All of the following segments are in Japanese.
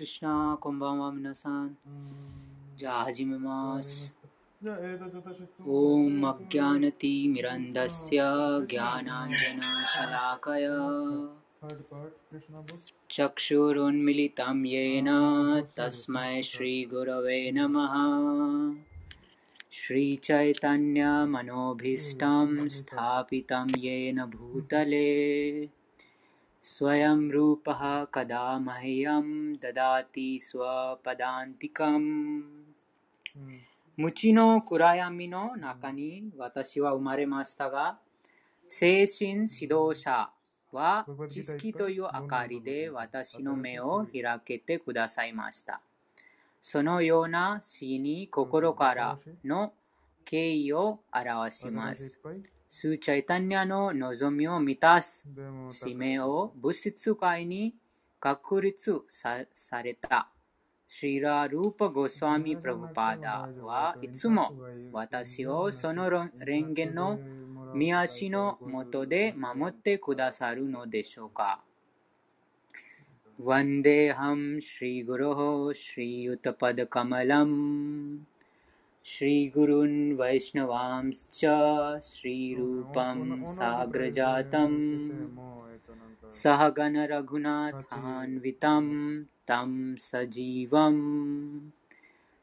クリシナ、こんばんは、皆さん。じゃあ、始めます。ॐ अज्ञानतिमिरन्दस्य ज्ञानाञ्जनशलाकय चक्षुरुन्मिलितं येन तस्मै श्रीगुरवे नमः श्रीचैतन्यमनोभीष्टं स्थापितं येन भूतले स्वयं रूपः कदा मह्यं ददाति स्वपदान्तिकम् うん。無知の暗闇の中に私は生まれましたが、精神指導者は知識という明かりで私の目を開けてくださいました。そのような死に心からの敬意を表します。 いっぱいスーチャイタニアの望みを満たすでも、使命を物質界に確立さされたシーラ・ルーパ・ゴスワミ・プラブパーダはいつも私をその蓮華の見足のもとで守ってくださるのでしょうか。वन्देऽहं श्रीगुरोः श्रीयुतपदकमलम् श्रीगुरुन् वैष्णवांश्च श्रीरूपं साग्रजातं सह गणरघुनाथान्वितं तं सजीवम्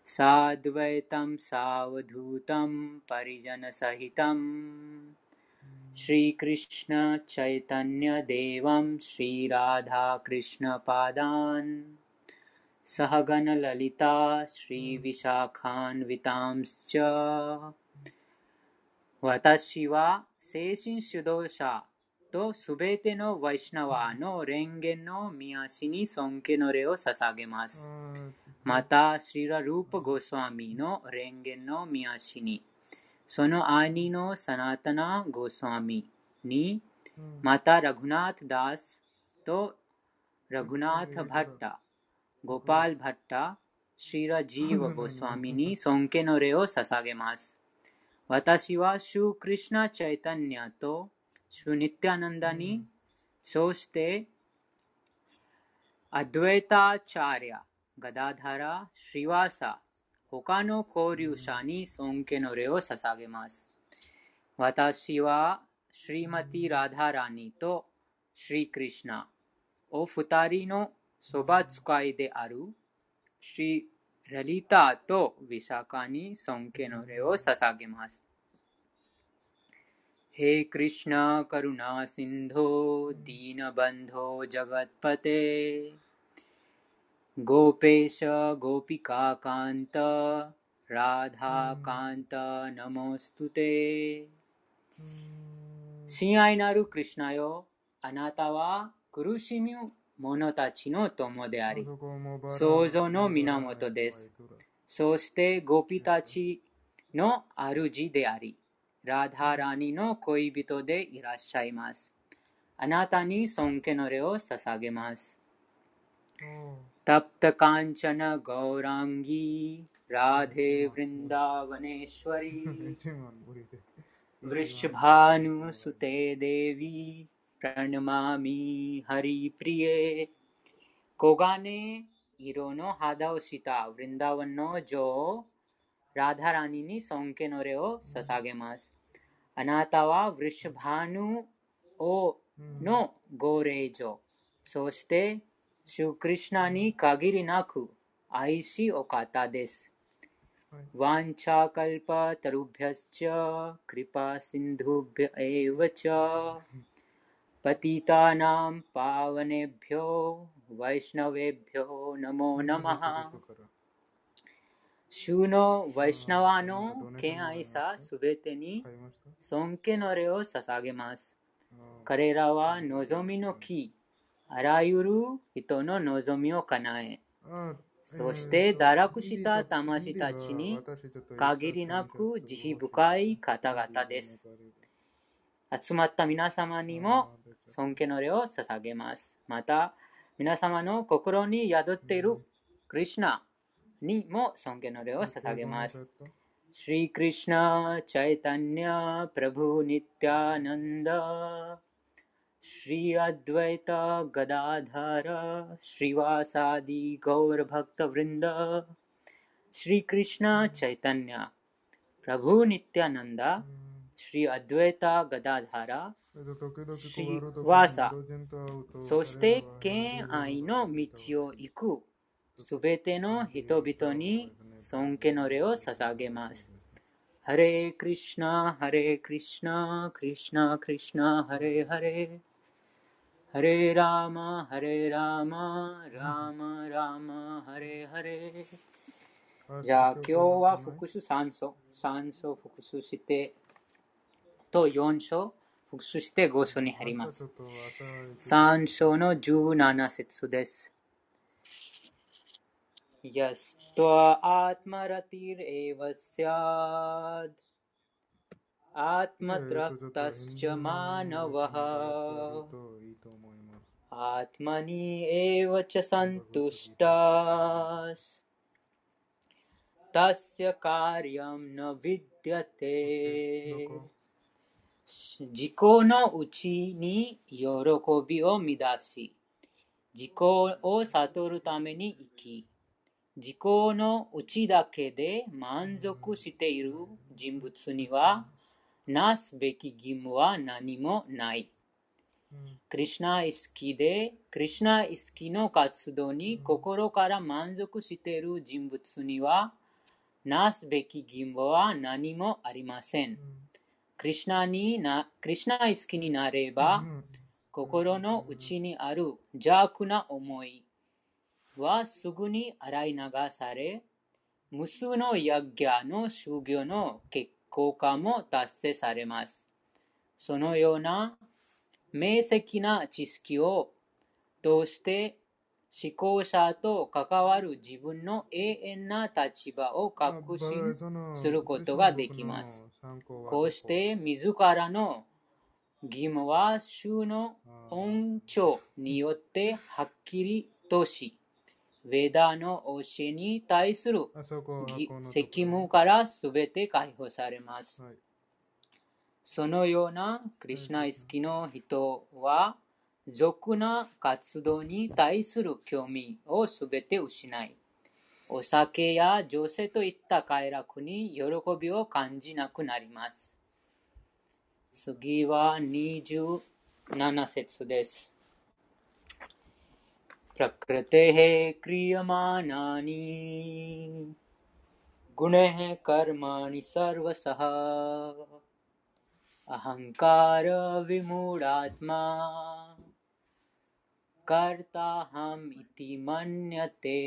साद्वैतं सावधूतं परिजनसहितं। श्रीकृष्णचैतन्यदेवं श्रीराधाकृष्णपादान्। सहगणललिता श्रीविशाखान्वितांश्च 私は精神主導者とすべてのワイシナワの蓮華の御足に尊敬の礼を捧げます。また、シーラ・ルーパ・ゴスワミの蓮華の御足に、その兄のサナタナ・ゴスワミに、またラグナータ・ダスとラグナータ・バッタ、 ゴパール・バッタ、シーラ・ジーワ・ゴスワミに尊敬の礼を捧げます。私 Sobatsukai-de-aru हे कृष्ण करुणा सिंधो दीनबन्धो जगत्पते गोपेश गोपिकाकान्त राधाकान्त नमोऽस्तु ते सिंहायनारु कृष्णायो अनातावा कुरुशिम्यु 者たちの友であり、創造の源です。そしてゴピたちの主であり、ラダラニの恋人でいらっしゃいます。あなたに尊敬の礼を捧げます。タプタカンチャナ・ゴーランギー、ラデ・ヴリンダ・ヴァネシュワリ、ヴリシュバーヌ・ステ・デヴィ、प्रणमामि हरिप्रिये। कोगाने हिरोनो हादाओ सीता वृंदावनो जो राधा रानी नी सोंके नोरे ओ ससागे मास। अनातावा वृषभानु ओ नो हम्म। गोरे जो। सोचते श्रीकृष्णानी कागिरी नाखु आईसी ओकाता देश वाञ्छाकल्पतरुभ्यश्च कृपा सिंधुभ्य एव पतितानां पावनेभ्यो वैष्णवेभ्यो नमो नमः 主のワイシナワの敬愛さすべてに尊敬の礼を捧げます。彼らは望みの木、あらゆる人の望みを叶え、そして堕落した魂たちに限りなく慈悲深い方々です。集まった皆様にも 尊敬の礼を捧げます。また、皆様の心に宿っているクリシナにも尊敬の礼を捧げます。シリクリシナ、チャイタニャ、プラブニティナンダ、シリアドゥエタ、ガダダラ、シリワサディ、ゴーラバクタ・ブリンダ、シリクリシナ、チャイタニャ、プラブニティナンダ、シリアドゥエタ、ガダダラ、して彼らは敬愛の道を行くすべての人々に尊敬の礼を捧げます。ハレークリシナ、ハレークリシナ、クリシナ、クリシナ、ハレーハレー。ハレーラーマ、ハレーラーマ、ラーマ、ラーマ、ハレーハレー。じゃあ今日は復習3章、3章復習して、と4章 복수시대 고손이 하리마 산소노 주나나셋수데스 यस्त्वात्मरतिरेव स्याद् आत्मतृप्तश्च मानवः आत्मनि एव च सन्तुष्टास् तस्य कार्यं न विद्यते 自己のうちに喜びを乱し、自己を悟るために生き、自己のうちだけで満足している人物には、なすべき義務は何もない。うんクリシナ意識で、クリシナ意識の活動に心から満足している人物には、なすべき義務は何もありません。クリシナにな、クリシナ意識になれば、うん心の内にある邪悪な思いはすぐに洗い流され、無数のヤッギャの修行の結効果も達成されます。そのような明晰な知識を通して思考者と関わる自分の永遠な立場を確信することができます。こうして自らの義務は主の恩寵によってはっきりとし、ウェダの教えに対する責務からすべて解放されます。はい。そのようなクリシュナ意識の人は、俗な活動に対する興味をすべて失い、お酒や女性といった快楽に喜びを感じなくなります。次は27節です。प्रकृतेः क्रियमाणानि गुणैः कर्माणि सर्वशः अहङ्कारविमूढात्मा कर्ताहम् इति मन्यते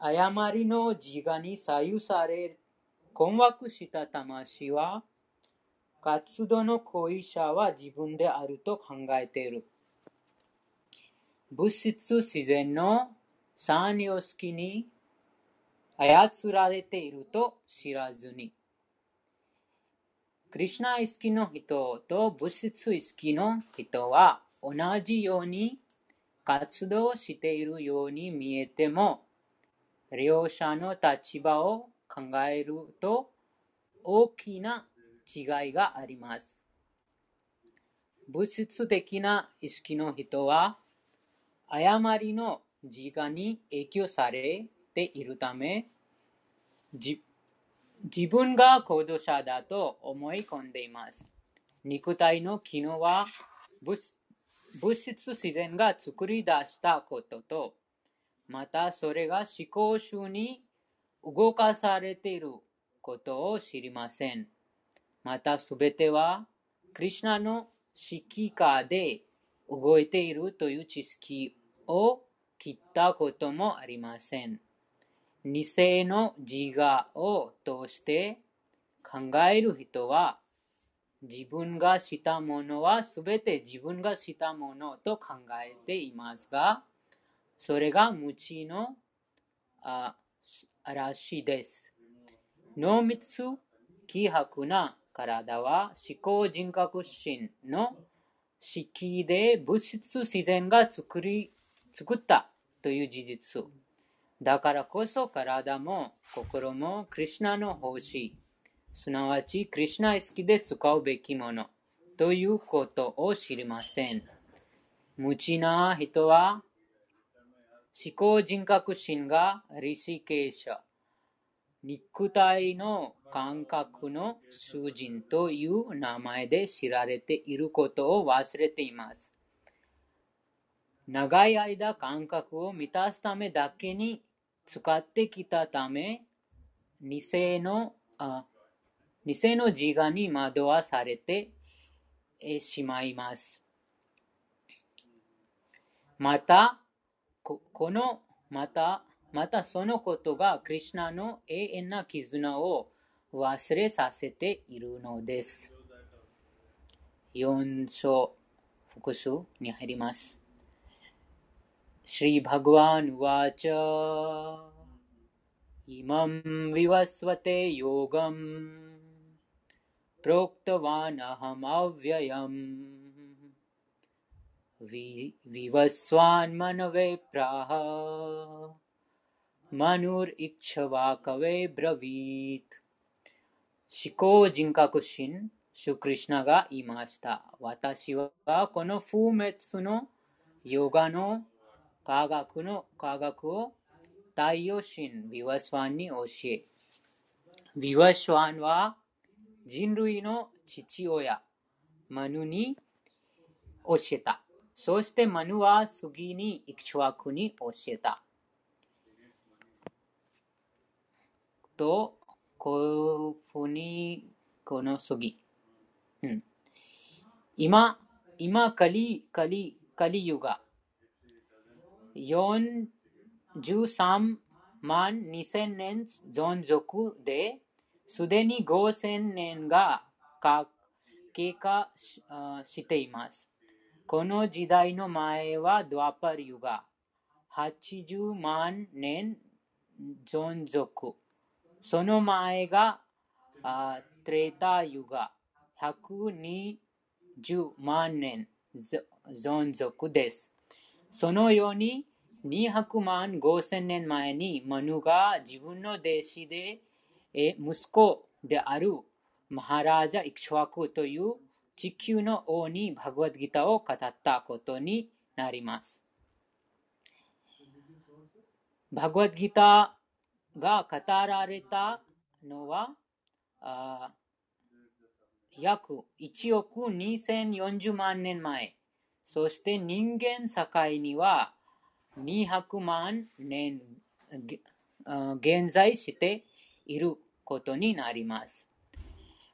誤りの自我に左右され困惑した魂は活動の行為者は自分であると考えている。物質自然の三様式に操られていると知らずに。クリシュナ意識の人と物質意識の人は同じように活動しているように見えても、両者の立場を考えると大きな違いがあります。物質的な意識の人は誤りの自我に影響されているため、自分が行動者だと思い込んでいます。肉体の機能は物質自然が作り出したことと、またそれが思考集に動かされていることを知りません。またすべては、クリシナの指揮下で動いているという知識を切ったこともありません。偽の自我を通して考える人は、自分がしたものはすべて自分がしたものと考えていますが、それが無知のあ嵐です。濃密、希薄な体は思考人格心の式で物質自然が作り作ったという事実。だからこそ体も心もクリシナの奉仕、すなわちクリシナ意識で使うべきものということを知りません。無知な人は思考人格心がリシケーシャ、肉体の感覚の主人という名前で知られていることを忘れています。長い間感覚を満たすためだけに使ってきたため、偽のあ偽の自我に惑わされてしまいます。また、ここの、また、またそのことがクリュナの永遠な絆を忘れさせているのです。4章復習に入ります。श्रीभगवान् उवाच इमं विवस्वते योगम् प्रोक्तवानहमव्ययम् वि विवस्वान्मनवे प्राह मनुरिच्छवाकवे ब्रवीत् 思考人格心、主クリシュナが言いました。私はこの不滅のヨガの科学の科学を太陽神ビワスワンに教え、ビワスワンは人類の父親、マヌに教えた。 そしてマヌは次にイクシュワクに教えた。と、こうふうに、この次。うん、今、今、カリ、カリ、カリユガ。43万2000年存続で、すでに5000年が経過しています。この時代の前はドアパリユガ。80万年存続。その前がトレーターユガ。120万年存続です。そのように200万5000年前にマヌが自分の弟子で息子であるマハラジャ・イクシュワクという地球の王にバグワッドギターを語ったことになります。バグワッドギターが語られたのはあ約1億2040万年前。そして人間社会には200万年現在していることになります。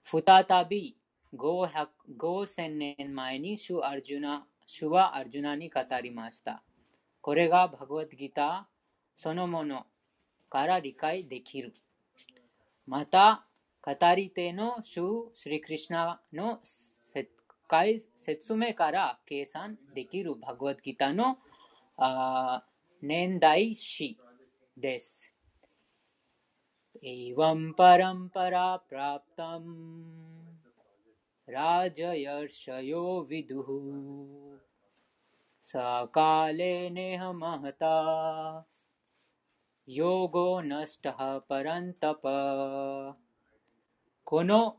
再び5000年前に主アルジュナ主はアルジュナに語りました。これがバグワッドギターそのものから理解できる。また、語り手の主スリクリシナの説明から計算できるバグワッドギターの年代史です。エヴァラジャヤッシャヨヴィドゥサカレネハマハタヨゴナスタハパランタパこの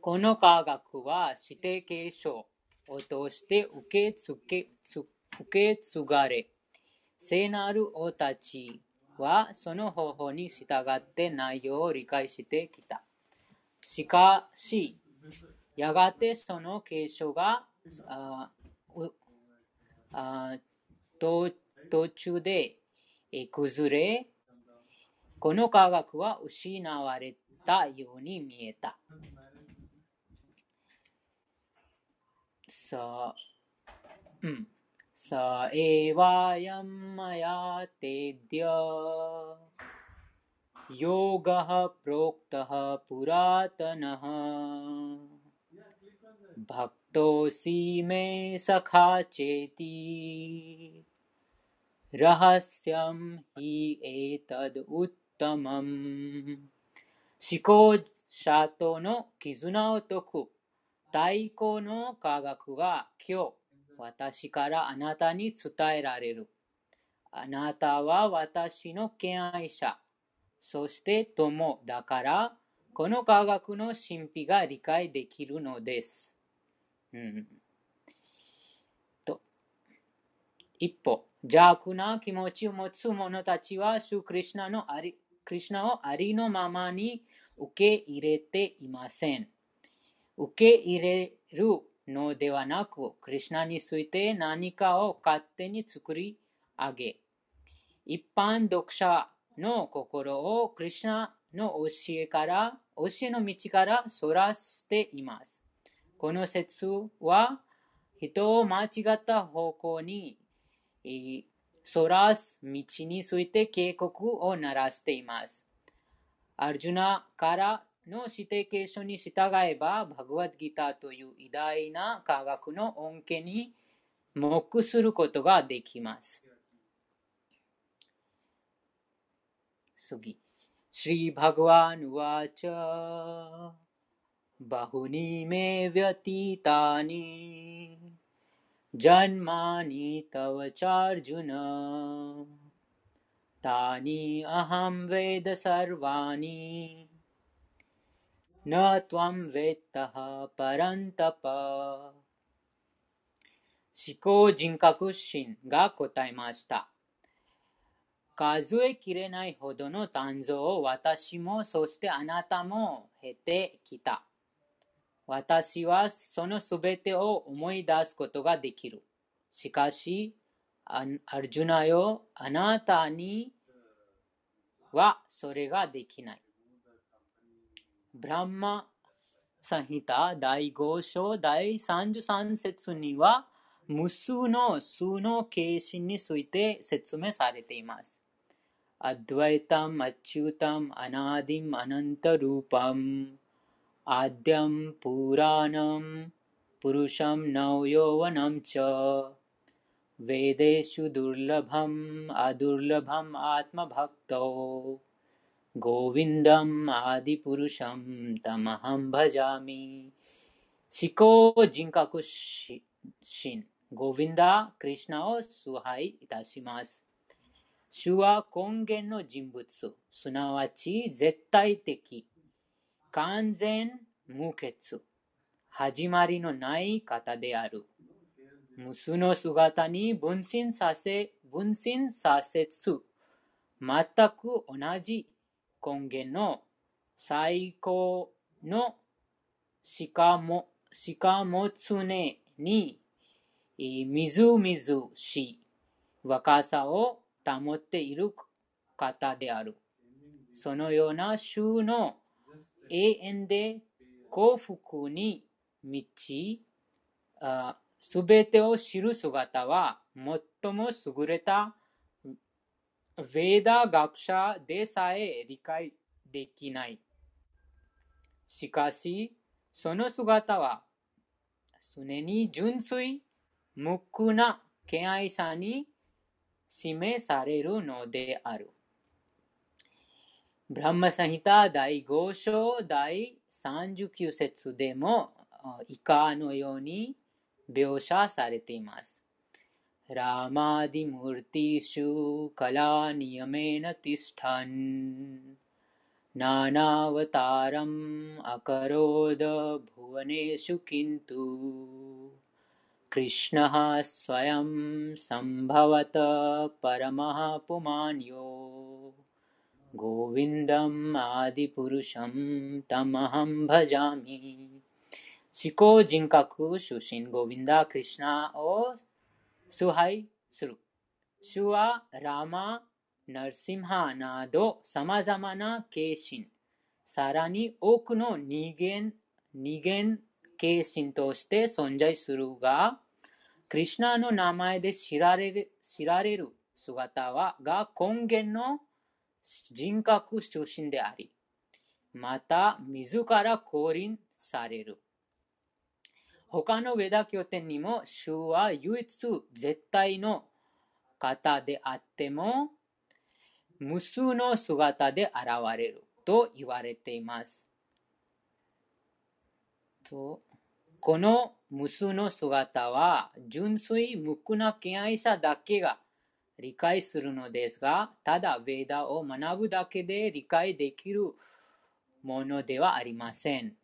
この科学は指定継承を通して受け継け受け継がれ、聖なる王たちはその方法に従って内容を理解してきた。しかし、やがてその継承がああ途途中で崩れ、この科学は失われたように見えた。さうん。さえわやんまやてりゃ。ヨガハプロクタハプラタナハ。バクトシメサカチェティ。ラハシャムヒエタドウッタマン。思考者との絆を解く。太鼓の科学が今日私からあなたに伝えられる。あなたは私の敬愛者、そして友だからこの科学の神秘が理解できるのです。うん、と一歩、邪悪な気持ちを持つ者たちは、主クリュナのありクリュナをありのままに受け入れていません。受け入れるのではなく、クリュナについて何かを勝手に作り上げ、一般読者の心をクリュナの教えから、教えの道からそらしています。この説は、人を間違った方向にそらす道について警告を鳴らしています。アルジュナからの指定継承に従えば、バグワッドギターという偉大な科学の恩恵に目することができます。次。श्री भगवान् उवाच बहुनि मे व्यतीतानि जन्मानि तव चार्जुन तानि अहं वेद सर्वाणि न त्वं वेत्तः परन्तप 思考人格心が答えました。 数えきれないほどの誕生を私もそしてあなたも経てきた。私はそのすべてを思い出すことができる。しかし、アルジュナよ、あなたにはそれができない。ブランマサヒタ第5章第33節には、無数の数の形心について説明されています。అద్వైతం అచ్యుతం అనాదిం అనంతరూపం. ఆద్యం పురాణం పురుషం నవయోవనం చ. వేదేషు దుర్లభం అదుర్లభం ఆత్మభక్తో. గోవిందం ఆది పురుషం తమహం భజామి. శిఖో జింకాకు షిన్ గోవిందా కృష్ణ సుహాయి ఇతాశిమాస్. 主は根源の人物、すなわち絶対的、完全無欠、始まりのない方である。無数の姿に分身させ、分身させつ、全く同じ根源の最高のしかも、しかも常にみずみずしい若さを保っている方である。そのような主の永遠で幸福に満ち、すべてを知る姿は最も優れたヴェーダ学者でさえ理解できない。しかし、その姿は常に純粋無垢な敬愛さに示されるのである。ブランマサヒタ第5章第39節でも以下のように描写されています。ラマディムルティシュカラニヤメナティスタンナナワタラムアカロダブワネシュキントゥ कृष्णः स्वयं सम्भवत परमः पुमान्यो गोविन्दमादिपुरुषं तमहं भजामि। शिको कृष्णा ओ सुहै सुरु। सुवा रामा नरसिंहानादो समजमान केशिन्। सारानि ओक्नु निगेन् निगेन् する。主はラマ、ナルシムハなど様々な形心、さらに多くの二元、二元形心として存在するが、クリシナの名前で知られる知られる姿はが根源の人格出身であり、また自ら降臨される。他のウェダ経典にも、主は唯一絶対の方であっても、無数の姿で現れると言われています。とこの無数の姿は純粋無垢な敬愛者だけが理解するのですが、ただヴェーダを学ぶだけで理解できるものではありません。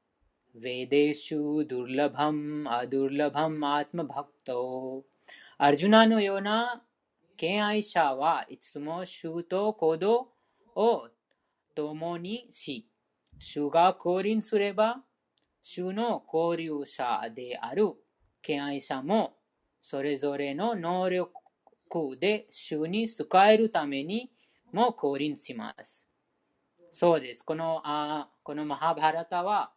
ベデシュ、ドゥルラバム、アドゥルラバム、アトマバクト。アルジュナのような敬愛者はいつも主と行動を共にし、主が降臨すれば、主の交流者である敬愛者も、それぞれの能力で主に使えるためにも降臨します。そうです。このあこのマハバラタは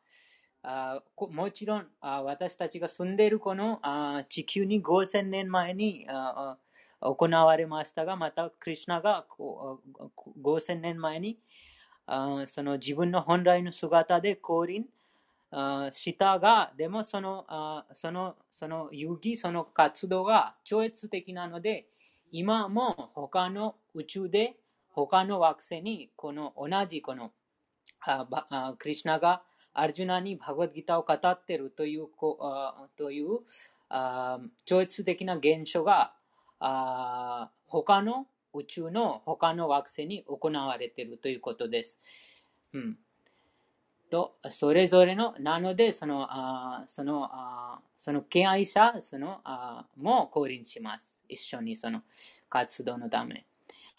あもちろんあ私たちが住んでいるこのあ地球に5000年前にあ行われましたが、またクリュナが5000年前にあその自分の本来の姿で降臨したが、でもそのあそのその遊戯、その活動が超越的なので、今も他の宇宙で他の惑星にこの同じこのクリュナがアルジュナにバグワッギターを語っているというという超越的な現象が他の宇宙の他の惑星に行われているということです。うん、とそれぞれの、なので、その、あその、あその敬愛者そのあも降臨します。一緒にその活動のため。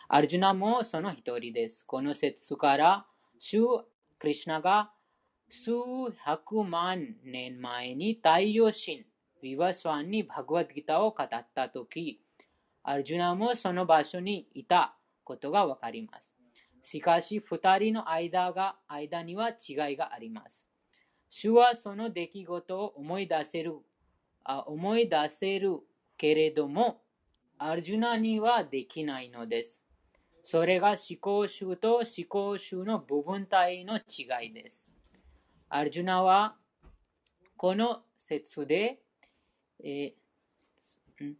アルジュナもその一人です。この説から、主クリュナが数百万年前に太陽神、ヴィワスワンにバグワッギタを語ったとき、アルジュナもその場所にいたことがわかります。しかし、二人の間が間には違いがあります。主はその出来事を思い出せる、あ思い出せるけれども、アルジュナにはできないのです。それが思考集と思考集の部分体の違いです。アルジュナはこの説で、えー、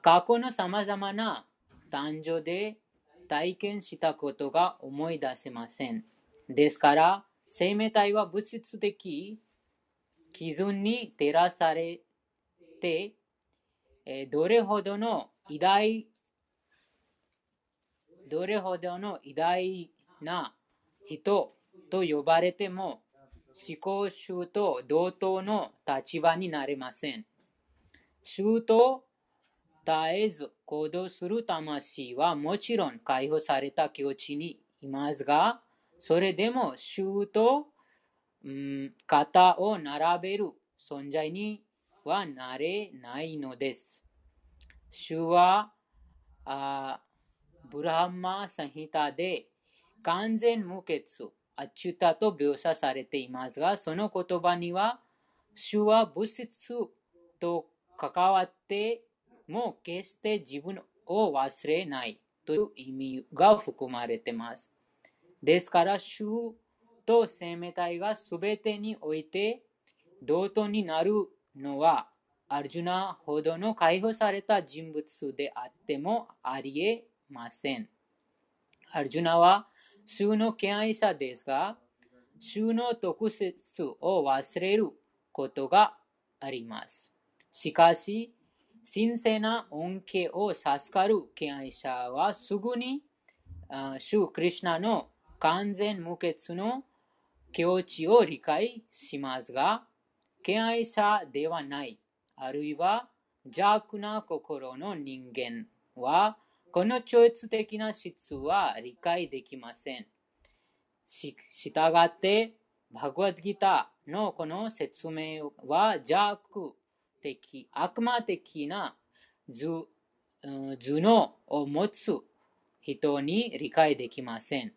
過去のさまざまな誕生で体験したことが思い出せません。ですから、生命体は物質的基準に照らされて、えどれほどの偉大、どれほどの偉大な人と呼ばれても、思考集と同等の立場になれません。衆とえず行動する魂はもちろん解放された境地にいますが、それでも衆と、うん、肩を並べる存在にはなれないのです。主はあブラハマサンヒタで完全無欠、アチュタと描写されていますが、その言葉には、主は物質と関わってもう決して自分を忘れないという意味が含まれています。ですから、主と生命体が全てにおいて同等になるのは、アルジュナほどの解放された人物であってもありえません。アルジュナは主の敬愛者ですが、主の特質を忘れることがあります。しかし、神聖な恩恵を授かる敬愛者はすぐに主クリュナの完全無欠の境地を理解しますが、敬愛者ではない、あるいは邪悪な心の人間は、この超越的な質は理解できません。し従って、バグワッドギターのこの説明は邪悪的、悪魔的な頭脳を持つ人に理解できません。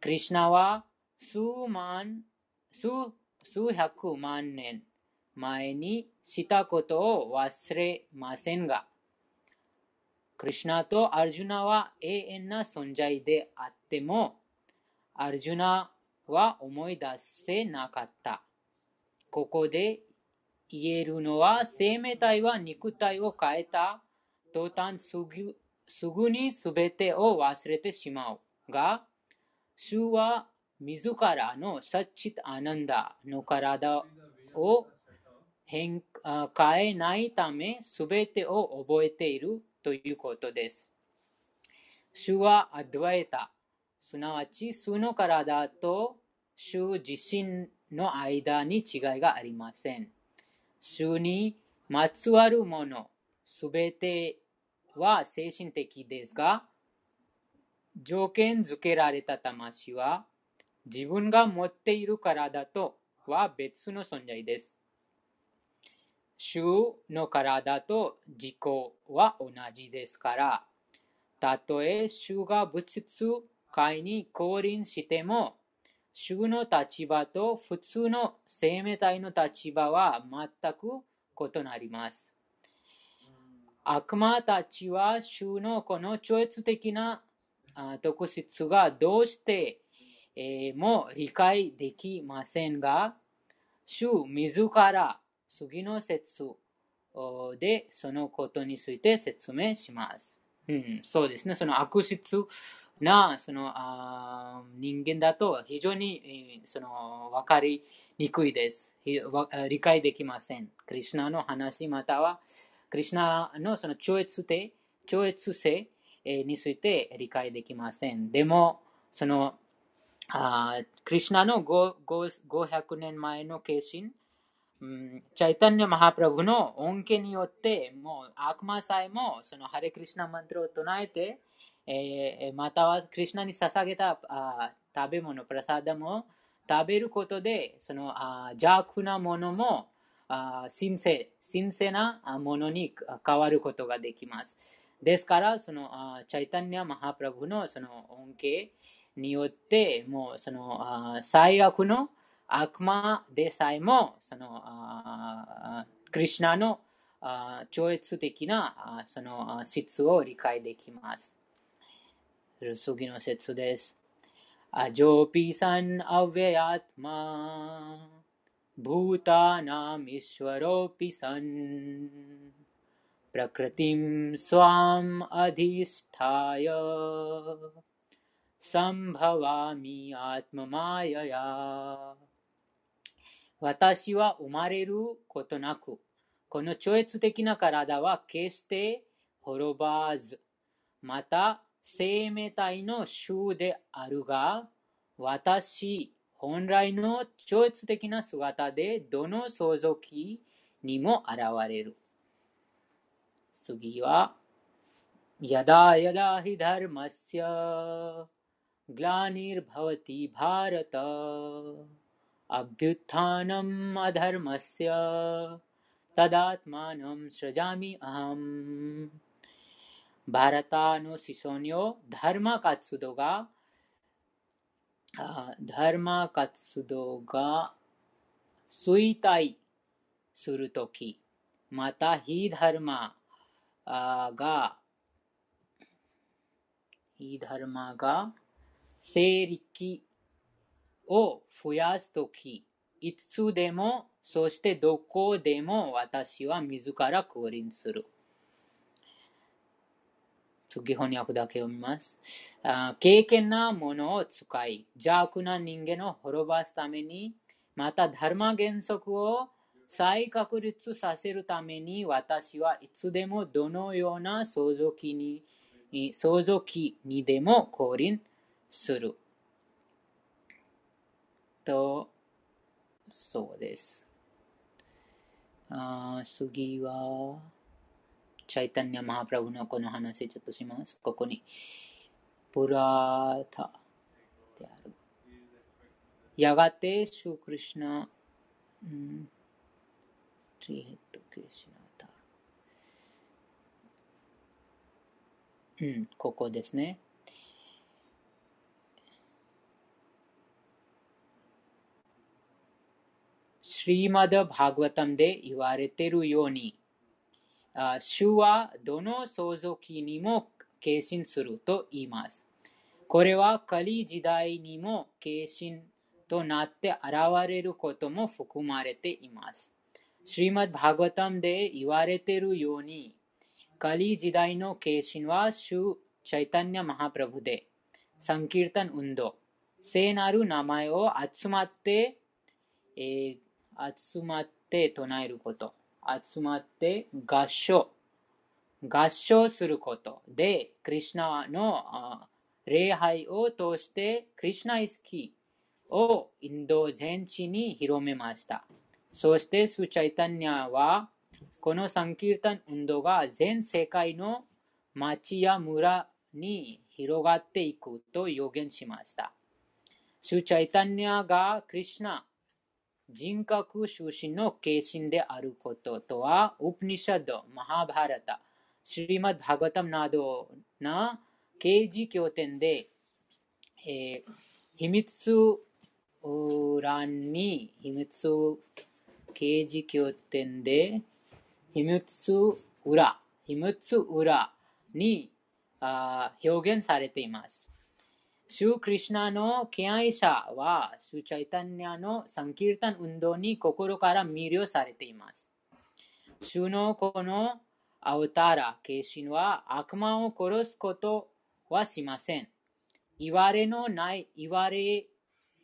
クリュナは数万、数数百万年前にしたことを忘れませんが、クリュナとアルジュナは永遠な存在であっても、アルジュナは思い出せなかった。ここで言えるのは生命体は肉体を変えた途端すぐすぐに全てを忘れてしまうが、主は自らのサッチッアナンダの体を変えないため全てを覚えているということです。主はアドワエタ、すなわち主の体と主自身の間に違いがありません。主にまつわるもの、すべては精神的ですが、条件付けられた魂は、自分が持っている体とは別の存在です。主の体と自己は同じですから、たとえ主が物質界に降臨しても、主の立場と普通の生命体の立場は全く異なります。悪魔たちは主のこの超越的な特質がどうしても理解できませんが、主自ら次の説でそのことについて説明します。うん、そうですね。その悪質なそのあ人間だと非常に、その分かりにくいです。理解できません。クリュナの話またはクリュナのその超越性超越性について理解できません。でも、そのあクリュナの500年前の化身、うん、チャイタンニャ・マハプラブの恩恵によって、もう悪魔さえもそのハレクリシナマントを唱えて、えー、またはクリシナに捧げたあ食べ物、プラサダも食べることで、そのあ邪悪なものもあ神聖、神聖なものに変わることができます。ですから、そのあチャイタニャ・マハプラブのその恩恵によって、もうそのあ最悪の悪魔でさえも、そのあクリュナの超越的なその質を理解できます。次の節です。अजोऽपि सन्नव्ययात्मा。भूतानामीश्वरोऽपि सन् प्रकृतिं स्वामधिष्ठाय सम्भवाम्यात्ममायया。私は生まれることなく、この超越的な体は決して滅ばず、また生命体の種であるが、私本来の超越的な姿でどの相続期にも現れる。次は、やだやだひだるましゃ、グラニルバワティバラタ、アビュタナムアダルマシャ、タダーマナムシャジャミアム。バラタの子孫よ、ダルマ活動が、ダルマ活動が衰退するとき、またヒダルマが、ヒダルマが成力を増やすとき、いつでも、そしてどこでも私は自ら降臨する。次翻訳だけ読みます。経験なものを使い、邪悪な人間を滅ばすために、また、ダルマ原則を再確立させるために、私はいつでもどのような創造機に創造機にでも降臨する。と、そうです。あ次は、チャイタンニャ・マハプラブのこの話ちょっとします。ここに、プラータである。やがて、シュクリシナ、うん、トリヘッド・クリシナタ。うん、ここですね。シリマダ・バグ主はどの創造機にも化身すると言います。これはカリ時代にも化身となって現れることも含まれています。シリマッバーガタムで言われているように、カリ時代の化身は主チャイタニア・マハプラブで、サンキルタン・ウンド、聖なる名前を集まって、えー集まって唱えること。集まって合唱。合唱することで、クリュナの礼拝を通してクリュナ意識をインド全地に広めました。そしてスチャイタニアは、このサンキルタン運動が全世界の町や村に広がっていくと予言しました。スチャイタニアがクリシナ人格出身の化身であることとは、ウプニシャド、マハバラタ、シリマッバガタムなどな刑事経典で、えー、秘密欄に、秘密刑事経典で、秘密裏、秘密裏にあ表現されています。シュー・クリシナの敬愛者は、シューチャイタニアのサンキルタン運動に心から魅了されています。シューのこのアウタラ、化身は悪魔を殺すことはしません。言われのない、言われ、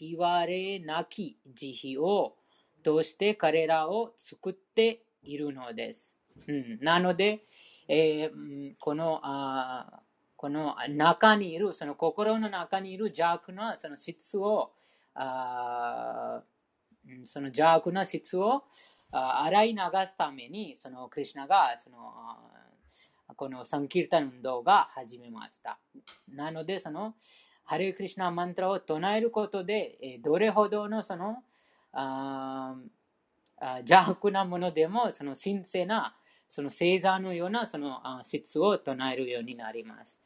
言われなき慈悲を通して彼らを作っているのです。うん、なので、えー、このあこの中にいる、その心の中にいる邪悪なその質を、あその邪悪な質を洗い流すために、そのクリュナがそのこのサンキルタ運動が始めました。なので、そのハレクリシナマントラを唱えることで、どれほどのそのあ邪悪なものでも、その神聖なその星座のようなその質を唱えるようになります。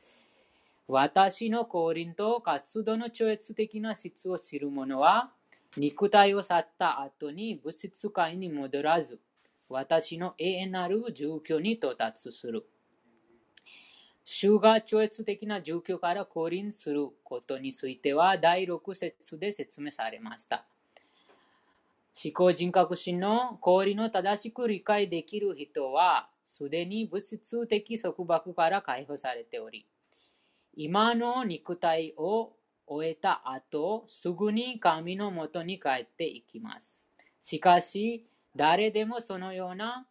私の降臨と活動の超越的な質を知る者は、肉体を去った後に物質界に戻らず、私の永遠なる状況に到達する。主が超越的な状況から降臨することについては、第6節で説明されました。思考人格心の氷の正しく理解できる人は、すでに物質的束縛から解放されており、今の肉体を終えた後、すぐに神のもとに帰っていきます。しかし、誰でもそのような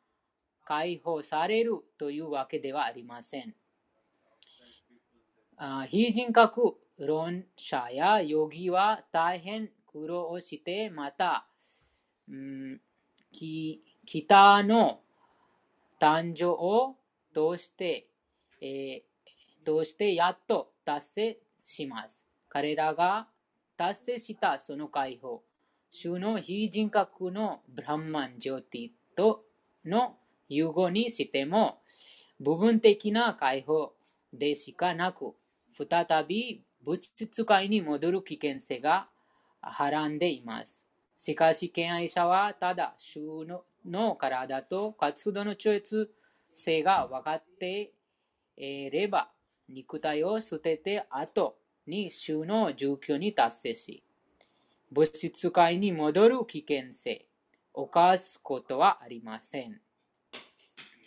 解放されるというわけではありません。非人格論者やヨギは大変苦労をして、また、うん、北の誕生を通して、えー、通してやっと達成します。彼らが達成したその解放、主の非人格のブランマンジョーティとの融合にしても、部分的な解放でしかなく、再び物質界に戻る危険性がはらんでいます。しかし、敬愛者はただ主のの体と活動の超越性が分かっていれば、肉体を捨てて後に主の状況に達成し、物質界に戻る危険性、を犯すことはありません。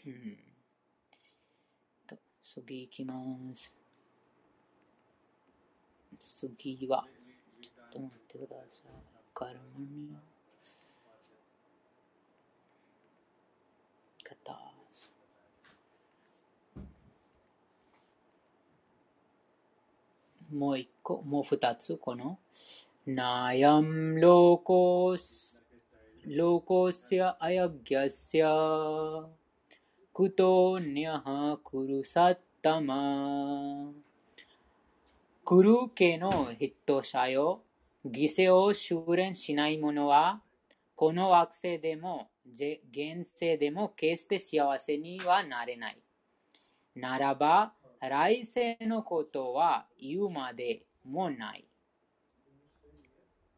うん、次行きます。次は、ちょっと待ってください。karmana katas. Moiko, mo futatsu kono nayam lokos lokosya ayagyasya kuto nyaha kuru sattama クルー系の筆頭者よ。犠牲を修練しない者は、この惑星でも、現世でも決して幸せにはなれない。ならば、来世のことは言うまでもない。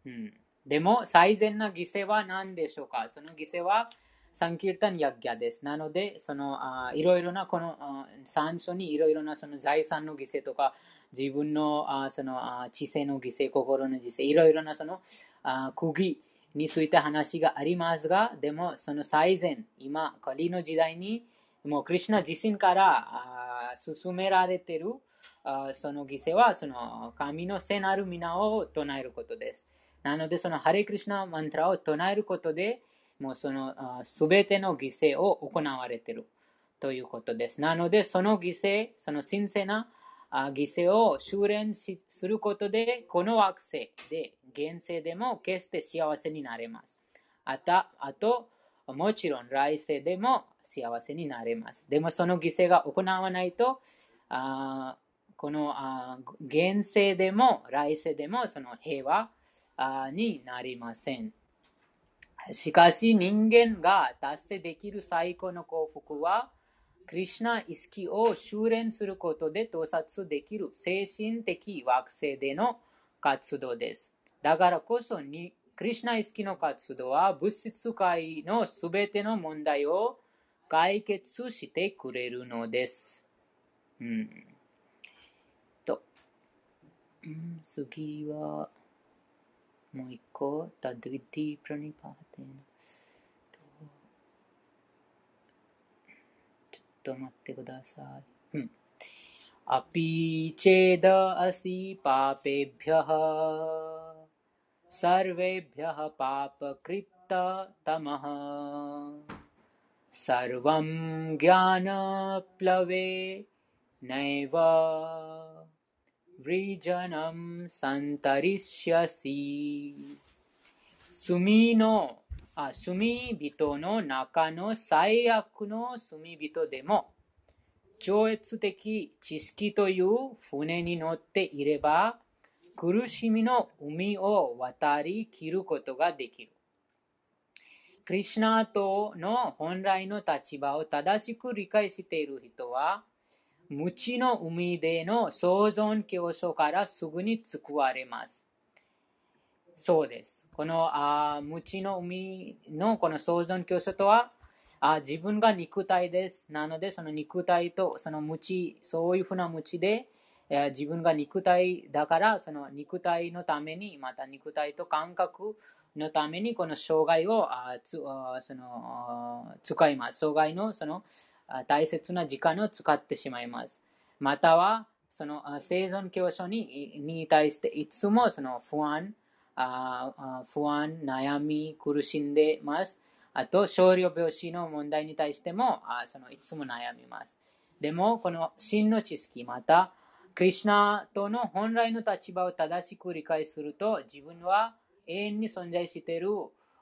うん、でも、最善な犠牲は何でしょうか？その犠牲は、サンキルタンヤギャです。なので、そのあいろいろなこの山書にいろいろなその財産の犠牲とか、自分のあそのあ知性の犠牲、心の犠牲、いろいろなそのあ釘について話がありますが、でもその最善、今、仮の時代に、もうクリュナ自身からあ進められているあその犠牲はその神の聖なる皆を唱えることです。なので、そのハレクリシナマントラを唱えることで、もうそのすべての犠牲を行われているということです。なので、その犠牲、その神聖な犠牲を修練しすることで、この惑星で、現世でも決して幸せになれます。あたあと、もちろん来世でも幸せになれます。でもその犠牲が行わないと、あこのあ現世でも来世でもその平和あになりません。しかし人間が達成できる最高の幸福は、クリュナ意識を修練することで到達できる精神的惑星での活動です。だからこそに、クリュナ意識の活動は物質界のすべての問題を解決してくれるのです。うん。と、次は、もう一個、タドリティプラニパーテン。と待ってください。うん。अपि चेद अस्ति पापेभ्यः सर्वेभ्यः पापकृत्ततमः सर्वं ज्ञानप्लवे नैव वृजनं सन्तरिष्यसि 罪 のあ罪人の中の最悪の罪人でも超越的知識という船に乗っていれば苦しみの海を渡り切ることができる。クリシナとの本来の立場を正しく理解している人は、無知の海での創存競争からすぐに救われます。そうです。このあ無知の海のこの創存競争とはあ、自分が肉体です。なので、その肉体とその無知、そういうふうな無知で、自分が肉体だから、その肉体のために、また肉体と感覚のためにこの障害をあつあその使います。障害のその大切な時間を使ってしまいます。または、その生存競争にに対していつもその不安、不安、悩み、苦しんでます。あと、少量病死の問題に対してもあそのいつも悩みます。でも、この真の知識、また、クリュナとの本来の立場を正しく理解すると、自分は永遠に存在している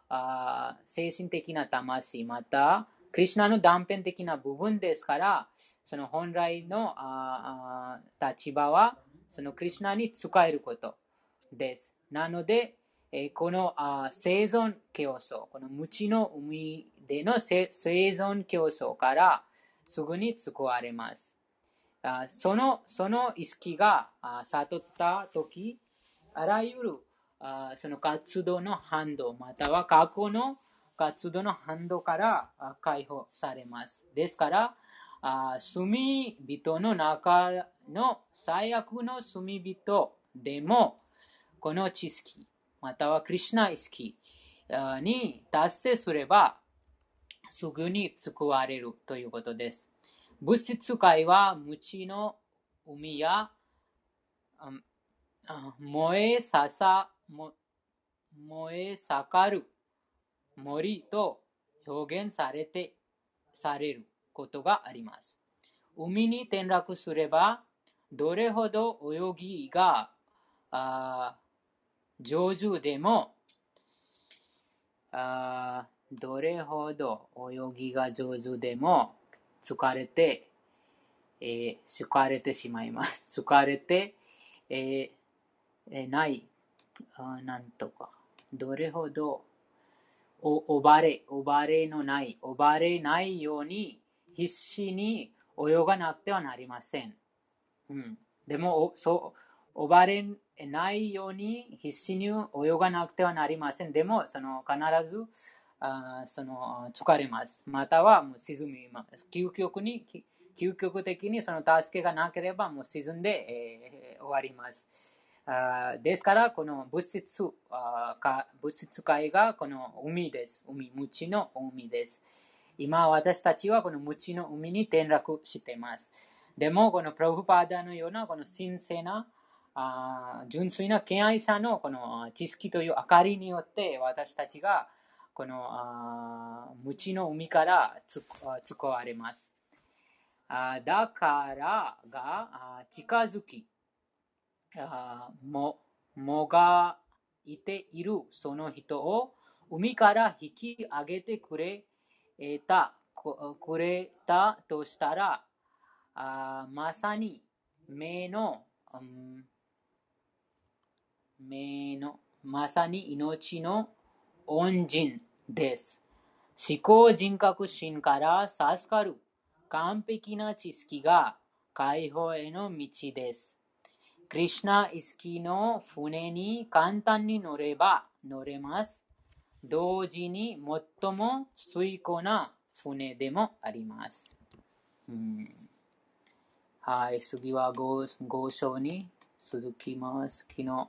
あ精神的な魂、また、クリュナの断片的な部分ですから、その本来のあ立場は、そのクリュナに使えることです。なので、えこのあ生存競争、この無知の海での生存競争からすぐに使われます。あそのその意識があ悟ったとき、あらゆるあその活動の反動、または過去の活動の反動から解放されます。ですから、あ罪人の中の最悪の罪人でも、この知識、またはクリュナ意識に達成すれば、すぐに救われるということです。物質界は無知の海や燃えささ燃え盛る森と表現されてされることがあります。海に転落すれば、どれほど泳ぎがあ上手でもあ、どれほど泳ぎが上手でも疲れて、えー、疲れてしまいます。疲れて、えー、ない、あなんとか、どれほどお、おばれ、おばれのない、おばれないように必死に泳がなくてはなりません。うん、でも、そう、おばれないように必死に泳がなくてはなりません。でも、その必ずあその疲れます。またはもう沈みます。究極に、究極的にその助けがなければもう沈んで、えー、終わります。あですから、この物質あか物質界がこの海です。海、無知の海です。今、私たちはこの無知の海に転落しています。でも、このプロフパーダのようなこの神聖なあ純粋な敬愛者のこの知識という明かりによって私たちがこのあ無知の海から使われます。あだからが近づき、あももがいているその人を海から引き上げてくれたくれたとしたら、あまさに目の、うん、目の、まさに命の恩人です。思考人格心から授かる完璧な知識が解放への道です。クリシナ意識の船に簡単に乗れば乗れます。同時に最も水庫な船でもあります。うん、はい、次は 5, 5章に続きます。昨日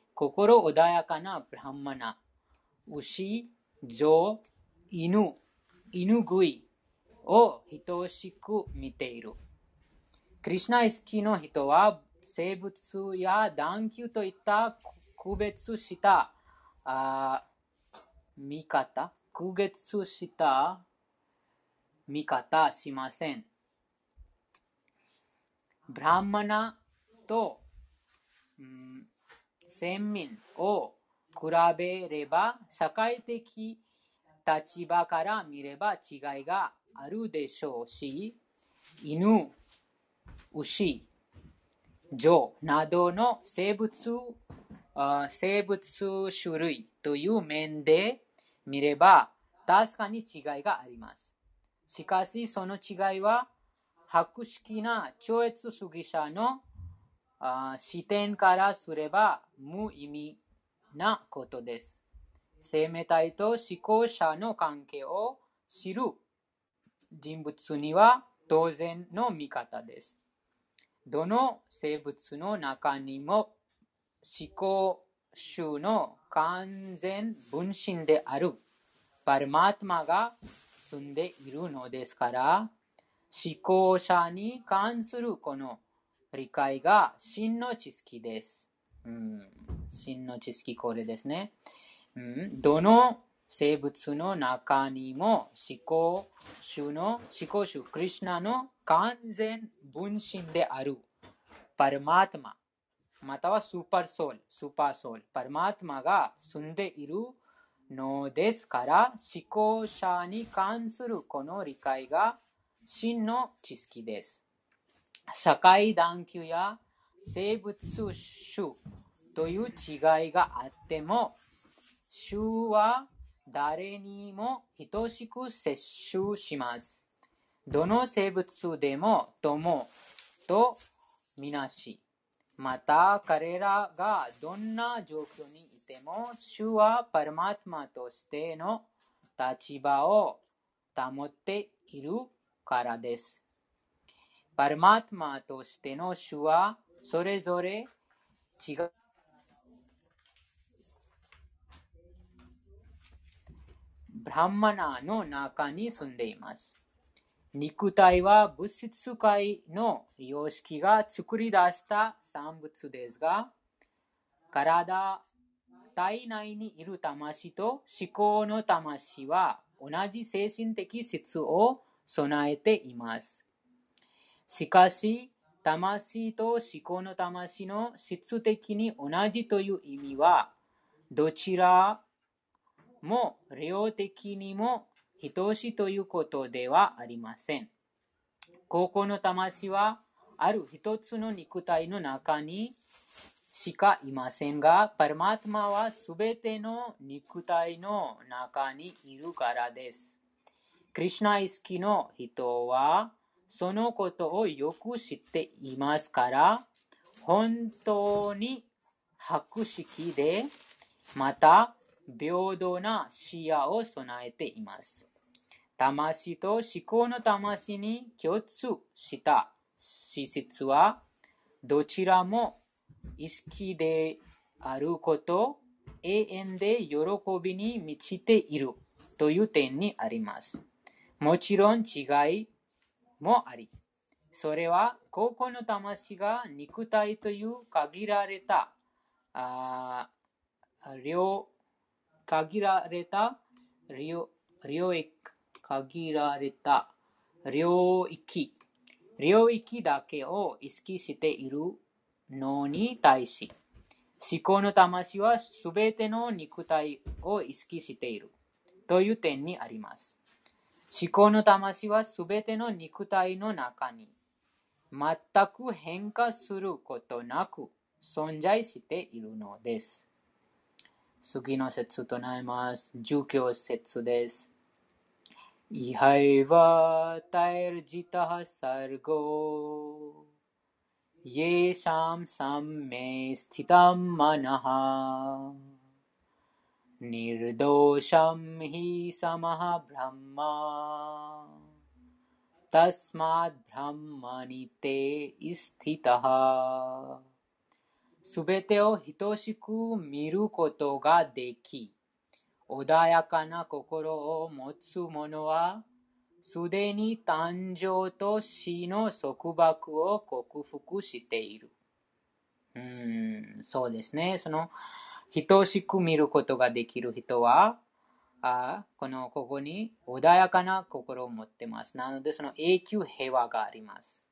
心穏やかなブラハマナ牛象、犬、犬食いを等しく見ている。クリシナ意識の人は生物や断球といった区別したあ見方、区別した見方しません。ブランマナと、うん、先民を比べれば、社会的立場から見れば違いがあるでしょうし、犬、牛、象などの生物生物種類という面で見れば確かに違いがあります。しかしその違いは博識な超越主義者の視点からすれば無意味なことです。生命体と思考者の関係を知る人物には当然の見方です。どの生物の中にも思考種の完全分身であるパルマートマが住んでいるのですから、思考者に関するこの理解が真の知識です。うん、真の知識これですね。うん、どの生物の中にも思考主の思考主クリュナの完全分身であるパルマートマまたはスーパーソウル、スーパーソウル、パルマートマが住んでいるのですから思考者に関するこの理解が真の知識です。社会団球や生物種という違いがあっても、主は誰にも等しく接種します。どの生物でも友とみなし、また彼らがどんな状況にいても、主はパルマトマとしての立場を保っているからです。パルマトマとしての主はそれぞれ違うブランマナの中に住んでいます。肉体は物質界の様式が作り出した産物ですが、体、体内にいる魂と思考の魂は同じ精神的質を備えています。しかし、魂と思考の魂の質的に同じという意味は、どちらも量的にも等しいということではありません。高校の魂はある一つの肉体の中にしかいませんが、パルマトマはすべての肉体の中にいるからです。クリュナ意識の人はそのことをよく知っていますから、本当に博識で、また平等な視野を備えています。魂と思考の魂に共通した資質は、どちらも意識であること、永遠で喜びに満ちているという点にあります。もちろん違いもあり、それは高校の魂が肉体という限られた、あー領限られた領領域、限られた領域、領域だけを意識しているのに対し、思考の魂はすべての肉体を意識している。という点にあります。思考の魂はすべての肉体の中に全く変化することなく存在しているのです。次の節となります。19節です。इहैव तैर्जितः सर्गो येषां साम्ये स्थितं मनः निर्दोषं हि समं ब्रह्म तस्माद्ब्रह्मणि ते स्थिताःすべてを等しく見ることができ、穏やかな心を持つ者は、すでに誕生と死の束縛を克服している。うん、そうですね。その、等しく見ることができる人は、あこの、ここに穏やかな心を持ってます。なので、その永久平和があります。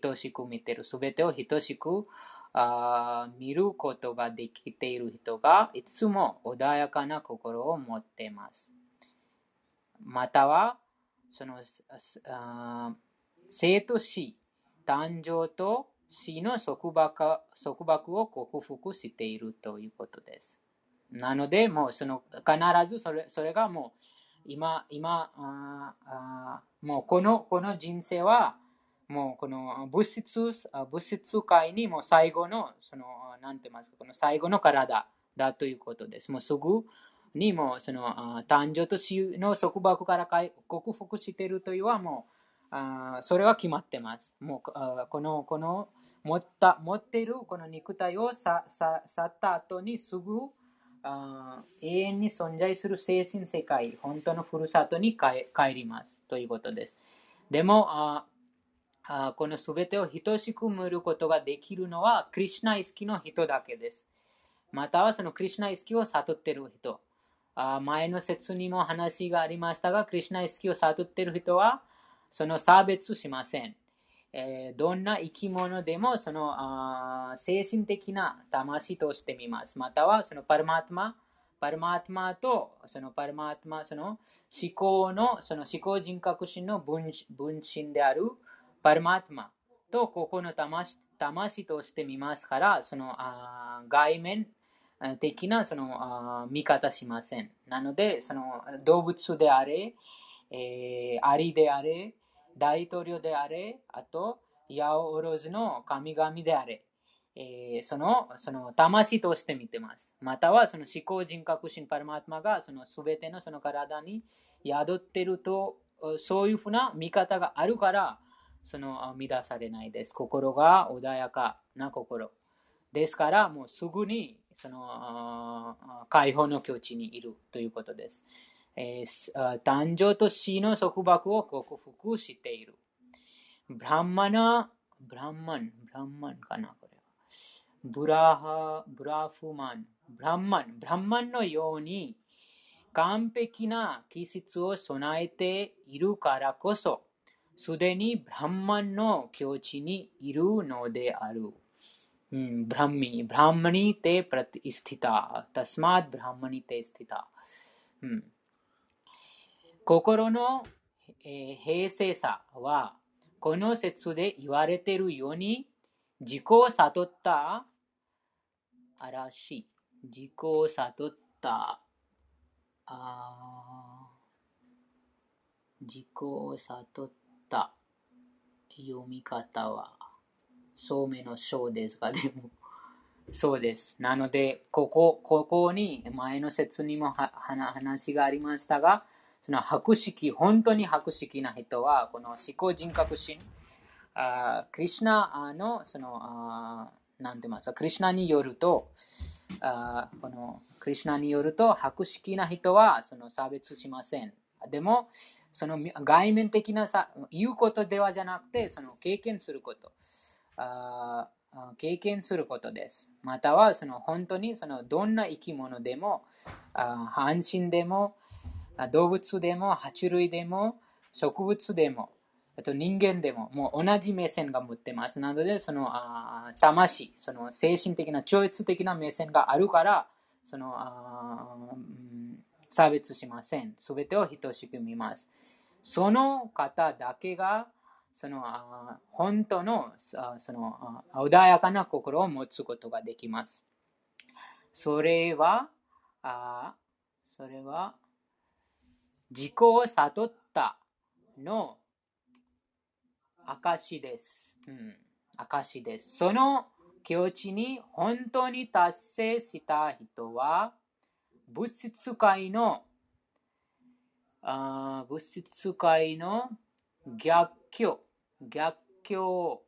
等しく見てる。すべてを等しくあ見ることができている人がいつも穏やかな心を持っています。または、その生と死、誕生と死の束縛束縛を克服しているということです。なので、もうその必ずそれそれがもう今、今ああもうこのこの人生はもうこの物質物質界にもう最後の、その、なんて言いますか、この最後の体だということです。もうすぐにもその誕生と死の束縛から克服しているというのはもうあそれは決まってます。もうあこのこの持った持っているこの肉体を去った後にすぐ永遠に存在する精神世界、本当のふるさとに帰りますということです。でも、あこのすべてを等しく見ることができるのは、クリシュナ意識の人だけです。またはそのクリシュナ意識を悟っている人。あ前の説にも話がありましたが、クリシュナ意識を悟っている人は、その差別しません。えーどんな生き物でもそのあ精神的な魂として見ます。またはそのパルマートマ、パルマートマとそのパルマートマ、その思考の、その思考人格心の分分身であるパルマートマとここの魂魂として見ますから、そのあ外面的なそのあ見方しません。なので、その動物であれ、えーアリであれ、大統領であれ、あと、ヤオオロズの神々であれ、えーそのその魂として見てます。またはその思考人格心パルマーマがその全てのその体に宿っていると、そういうふうな見方があるから、その乱されないです。心が穏やかな心。ですから、もうすぐにその解放の境地にいるということです。えーすあ誕生と死の束縛を克服している。ブランマナ、ブランマン、ブランマンかな、これは。ブラハ、ブラフマン、ブランマン、ブランマンのように完璧な気質を備えているからこそ、すでにブランマンの境地にいるのである。うん、ブランミ、ブランマニテプラティスティタ、タスマーブランマニテスティタ。うん心の、えー平静さは、この説で言われているように、自己を悟った嵐、自己を悟った、あ自己を悟った。読み方は、そうめの章ですが、でも、そうです。なので、ここ、ここに、前の説にも話がありましたが、その博識、本当に博識な人は、この思考人格心、あクリシナの、その、あなんて言いますか、クリシナによると、あこのクリシナによると、博識な人はその差別しません。でも、その外面的なさ言うことではじゃなくて、その経験すること。あ経験することです。またはその本当にそのどんな生き物でも、あ安心でも、動物でも、爬虫類でも、植物でも、あと人間でも、もう同じ目線が持ってます。なので、そのあ魂、その精神的な、超越的な目線があるから、そのあ、うん、差別しません。すべてを等しく見ます。その方だけが、そのあ本当のあそのあ穏やかな心を持つことができます。それは、あそれは自己を悟ったの証です。うん、証です。その境地に本当に達成した人は、物質界のあ物質界の逆境、逆境、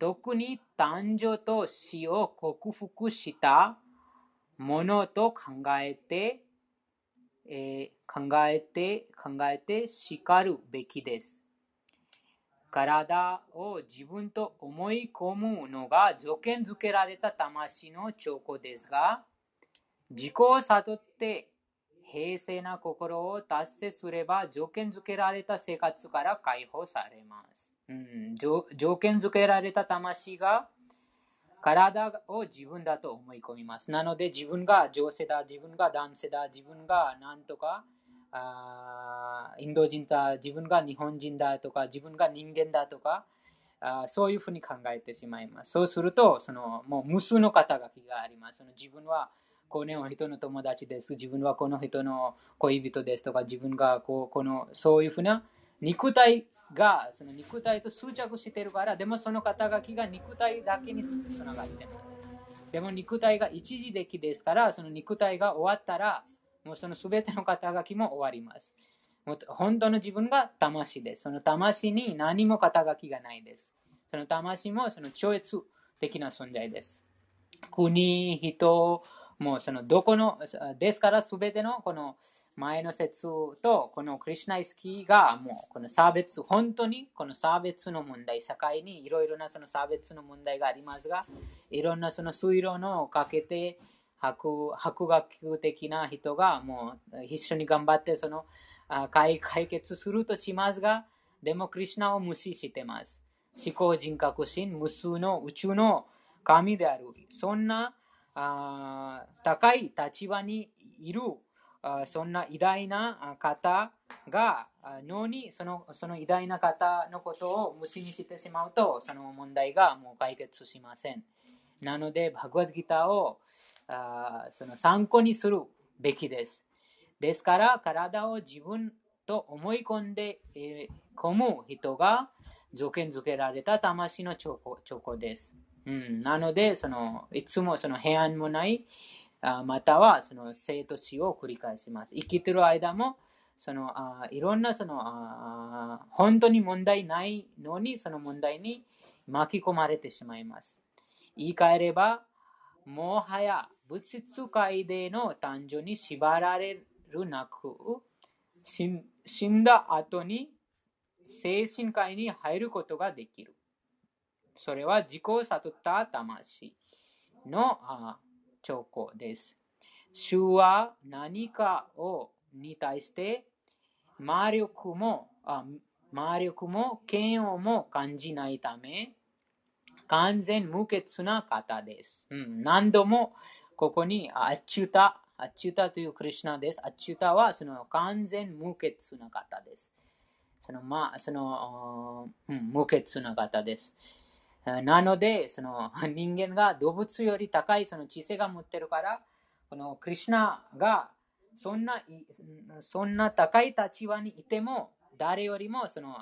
特に誕生と死を克服したものと考えて、えー、考えて、考えて叱るべきです。体を自分と思い込むのが条件づけられた魂の兆候ですが、自己を悟って平静な心を達成すれば条件づけられた生活から解放されます。うん、条件づけられた魂が体を自分だと思い込みます。なので自分が女性だ、自分が男性だ、自分が何とかあインド人だ、自分が日本人だとか、自分が人間だとか、あそういうふうに考えてしまいます。そうすると、そのもう無数の肩書きがあります。その自分はこの人の友達です。自分はこの人の恋人ですとか、自分がこうこのそういうふうな肉体がその肉体と執着してるから、でもその肩書きが肉体だけにつながってます。でも肉体が一時的ですから、その肉体が終わったら、もうその全ての肩書きも終わります。もう本当の自分が魂です。その魂に何も肩書きがないです。その魂もその超越的な存在です。国、人、もうそのどこの、ですからすべてのこの前の説とこのクリュナイスキーがもうこの差別、本当にこの差別の問題、社会にいろいろなその差別の問題がありますが、いろんなその水路のをかけて博学的な人がもう一緒に頑張ってその解決するとしますが、でもクリュナを無視してます。思考人格心、無数の宇宙の神である。そんなあ高い立場にいるそんな偉大な方がのにそのその偉大な方のことを無視にしてしまうとその問題がもう解決しません。なので、バグワッドギターをあその参考にするべきです。ですから、体を自分と思い込んで、えー、込む人が条件付けられた魂の兆候です。うん、なので、そのいつもその平安もない、あまたはその生と死を繰り返します。生きてる間も、そのあいろんなそのあ本当に問題ないのに、その問題に巻き込まれてしまいます。言い換えれば、もはや物質界での誕生に縛られるなく、死んだ後に精神界に入ることができる。それは自己を悟った魂の兆候です。主は何かをに対して魔力も魔力も嫌悪も感じないため完全無欠な方です。うん、何度もここにアチュタ、アッチュタというクリュナです。アチュタはその完全無欠な方です。そのまあ、その、うん、無欠な方です。なので、その 人間が動物より高いその知性が持ってるから、このクリュナがそんなそんな高い立場にいても、誰よりもその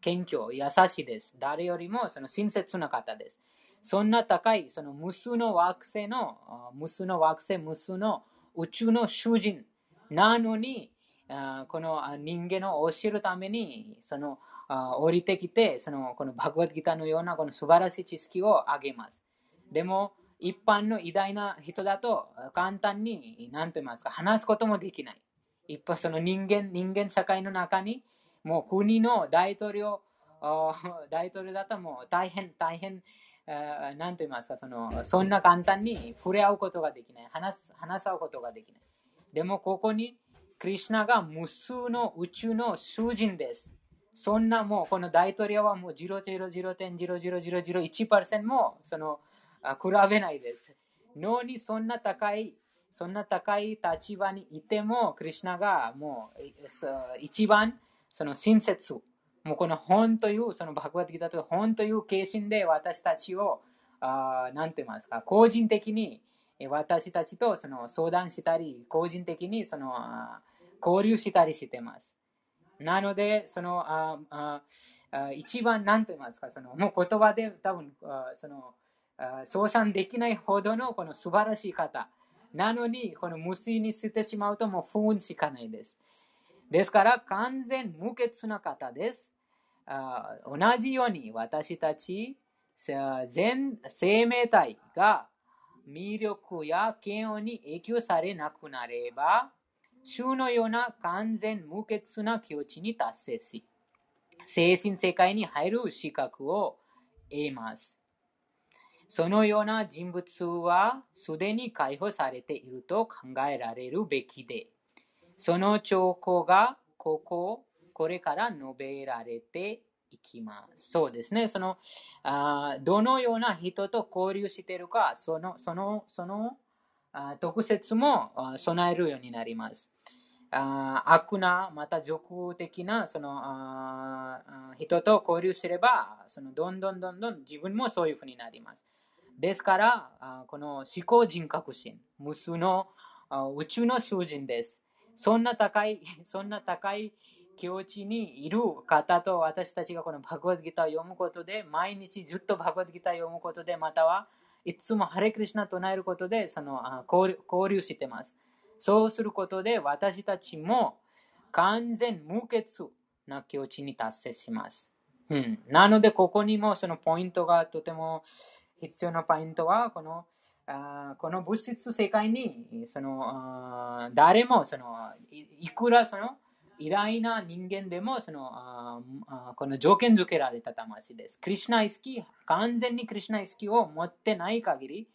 謙虚、優しいです。誰よりもその親切な方です。そんな高いその無数の惑星の、無数の惑星、無数の宇宙の主人なのに、この人間を教えるために、そのあ降りてきて、そのこのバグワッドギターのようなこの素晴らしい知識をあげます。でも、一般の偉大な人だと簡単に、何と言いますか、話すこともできない。一般その人間、人間社会の中に、もう国の大統領、大統領だともう大変、大変、何と言いますかその、そんな簡単に触れ合うことができない。話す、話すことができない。でも、ここに、クリュナが無数の宇宙の囚人です。そんなもう、この大統領はもう0.00001%も、その、比べないです。脳にそんな高い、そんな高い立場にいても、クリュナがもう一番その親切、もうこの本という、そのバグワッドギターと本という形心で私たちを、あなんて言いますか、個人的に私たちとその相談したり、個人的にその交流したりしてます。なので、そのああ一番何と言いますか、そのもう言葉で多分その相算できないほどのこの素晴らしい方。なのに、この無水に捨てしまうともう不運しかないです。ですから、完全無欠な方です。あ同じように私たち全生命体が魅力や嫌悪に影響されなくなれば、主のような完全無欠な境地に達成し、精神世界に入る資格を得ます。そのような人物はすでに解放されていると考えられるべきで、その兆候がここ、これから述べられていきます。そうですね。その、あどのような人と交流しているか、その、その、その、あ特設も備えるようになります。あ悪な、また俗的なそのあ人と交流すれば、そのどんどんどんどん自分もそういうふうになります。ですから、あこの思考人格心、無数の宇宙の囚人です。そんな高い、そんな高い境地にいる方と私たちがこのバグワッドギターを読むことで、毎日ずっとバグワッドギターを読むことで、またはいつもハレクリシナ唱えることでその交流してます。そうすることで私たちも完全無欠な境地に達成します。うん、なので、ここにもそのポイントがとても必要なポイントは、このあこの物質世界にその誰もそのいくらその偉大な人間でもそのあこの条件付けられた魂です。クリュナ意識、完全にクリュナ意識を持ってない限り、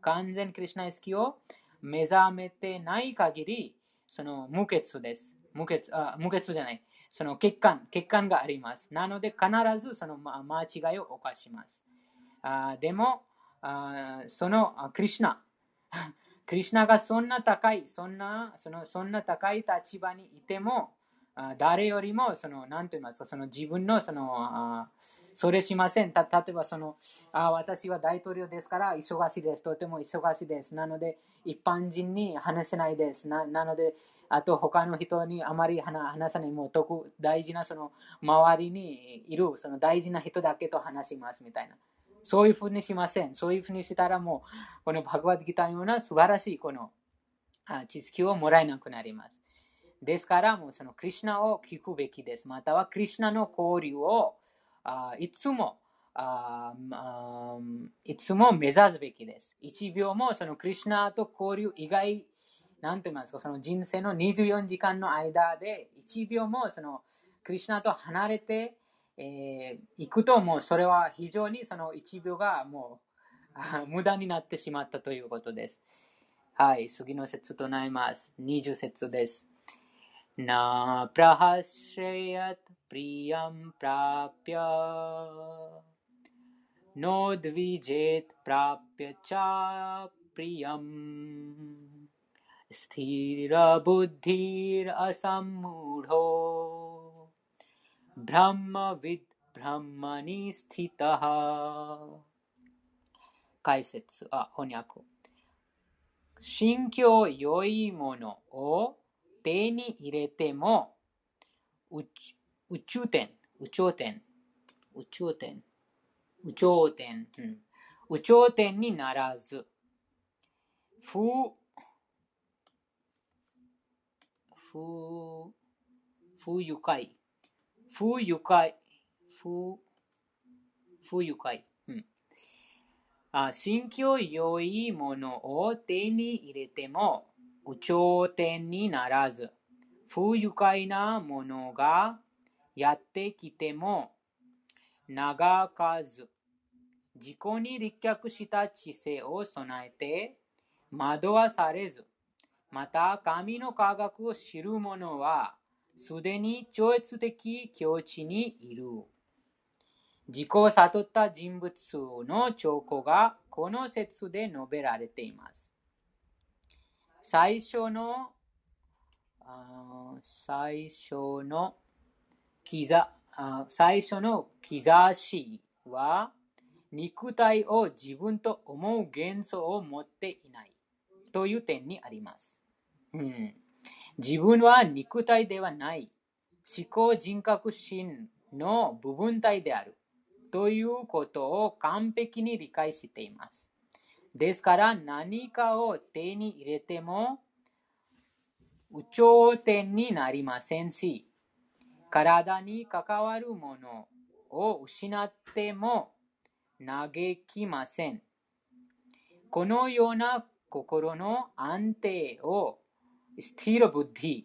完全クリュナ意識を目覚めてない限り、その無欠です。無欠あ無欠じゃない。その欠陥、欠陥があります。なので必ずその間違いを犯します。あでもあ、そのクリュナ、クリュ ナがそんな高い、そんなそのそんな高い立場にいても、誰よりも、その、なんて言いますか、その自分の、そのあ、それしません。た例えば、そのあ、私は大統領ですから、忙しいです。とても忙しいです。なので、一般人に話せないです。ななので、あと、他の人にあまり話さない。もう、特大事な、その、周りにいる、その大事な人だけと話します、みたいな。そういうふうにしません。そういうふうにしたら、もう、このバグワッドギターのような素晴らしい、この、知識をもらえなくなります。ですから、もうそのクリュナを聞くべきです。または、クリュナの交流をあいつもあいつも目指すべきです。1秒もそのクリュナと交流以外、なんて言いますか、その人生の24時間の間で、1秒もそのクリュナと離れてい、えー、くと、もうそれは非常にその1秒がもう無駄になってしまったということです。はい、次の説となります。20節です。なプラハシェヤトプリヤンプラピアनोद्विजेत् प्राप्य च प्रियम् स्थिरबुद्धिरसम्मूढो ब्रह्मविद् ब्रह्मणि स्थितः 解説あ翻訳心境良いものを手に入れても、宇宙点、宇宙点、宇宙点、 宇宙点、うん、宇宙点にならず、不、不不、愉快。不愉快。不、不愉快。あ心境良いものを手に入れても、有頂天にならず、不愉快なものがやってきても、長かず、自己に立脚した知性を備えて、惑わされず、また神の科学を知る者は、すでに超越的境地にいる。自己を悟った人物の兆候がこの説で述べられています。最初の最初の最初の兆しは肉体を自分と思う幻想を持っていないという点にあります。うん、自分は肉体ではない思考人格心の部分体であるということを完璧に理解しています。ですから何かを手に入れても有頂天になりませんし、体に関わるものを失っても嘆きません。このような心の安定をスティールブッディ、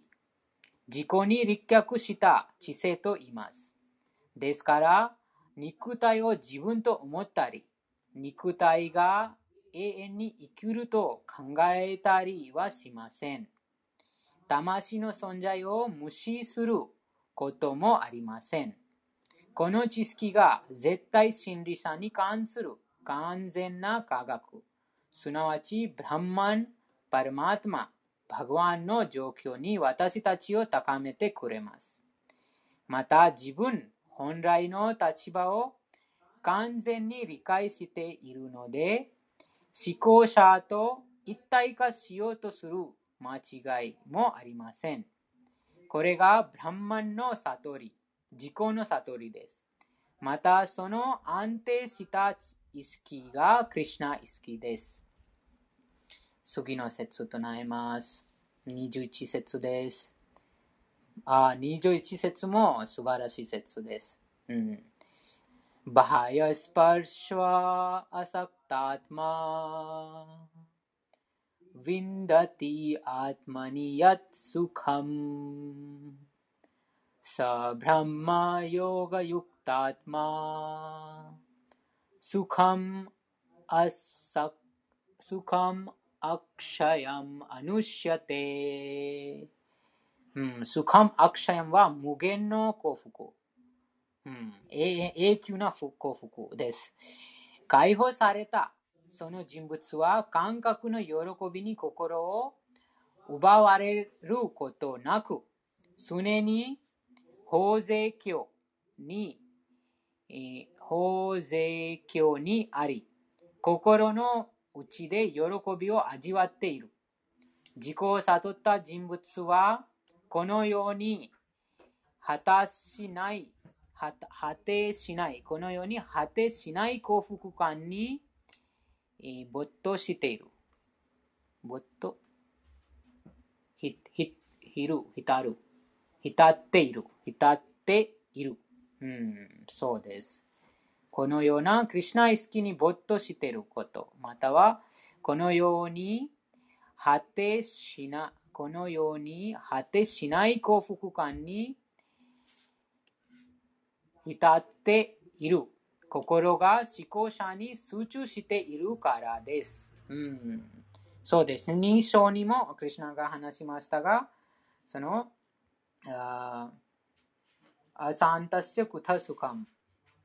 自己に立脚した知性と言います。ですから、肉体を自分と思ったり、肉体が永遠に生きると考えたりはしません。魂の存在を無視することもありません。この知識が絶対真理さに関する完全な科学、すなわちブランマン、パルマートマ、バグワンの状況に私たちを高めてくれます。また自分本来の立場を完全に理解しているので、思考者と一体化しようとする間違いもありません。これがブランマンの悟り、自己の悟りです。また、その安定した意識がクリュナ意識です。次の説となります。21節です。あ、21節も素晴らしい説です。うん。बाह्यस्पर्श्वा असक्तात्मा विन्दति आत्मनि यत् सुखम् स ब्रह्मयोगयुक्तात्मा सुखम् असक् सुखम् अक्षयम् अनुष्यते うん、スカムアクシャンは無限の幸福。うん、永久な幸福です。解放されたその人物は感覚の喜びに心を奪われることなく、常に 法税教に、法税教にあり、心の内で喜びを味わっている。自己を悟った人物は、このように果たしない果てしない、このように果てしない幸福感に、えー、没頭している。没頭、ひ、ひ、ひる、浸る。浸っている。浸っている。うん、そうです。このようなクリュナ意識に没頭していること、または、このように果てしな、このように果てしない幸福感に至っている。心が思考者に集中しているからです。うん、そうです。認証にもクリュナが話しましたが、その、アサンタスクタスカム、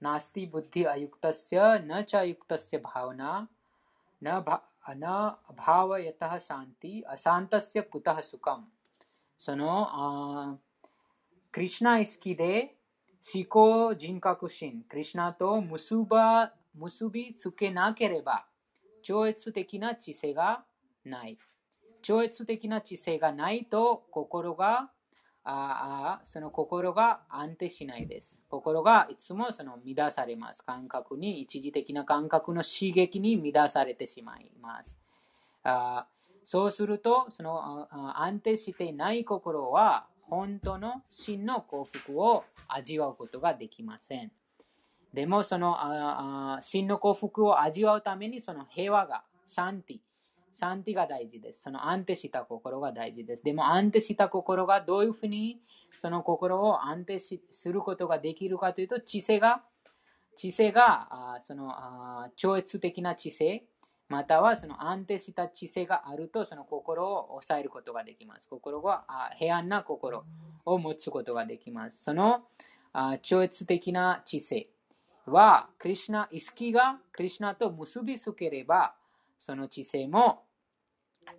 ナスティブッディアユクタスヤ、ナチャユクタスヤバウナ、ナバナバワヤタあその心が安定しないです。心がいつもその乱されます。感覚に、一時的な感覚の刺激に乱されてしまいます。あそうすると、その安定していない心は、本当の真の幸福を味わうことができません。でも、そのあ真の幸福を味わうために、その平和が、シャンティ、シャンティが大事です。その安定した心が大事です。でも、安定した心がどういうふうにその心を安定することができるかというと、知性が、知性が、あそのあ超越的な知性、またはその安定した知性があると、その心を抑えることができます。心は平安な心を持つことができます。そのあ超越的な知性は、クリュナ、意識がクリュナと結びつければ、その知性も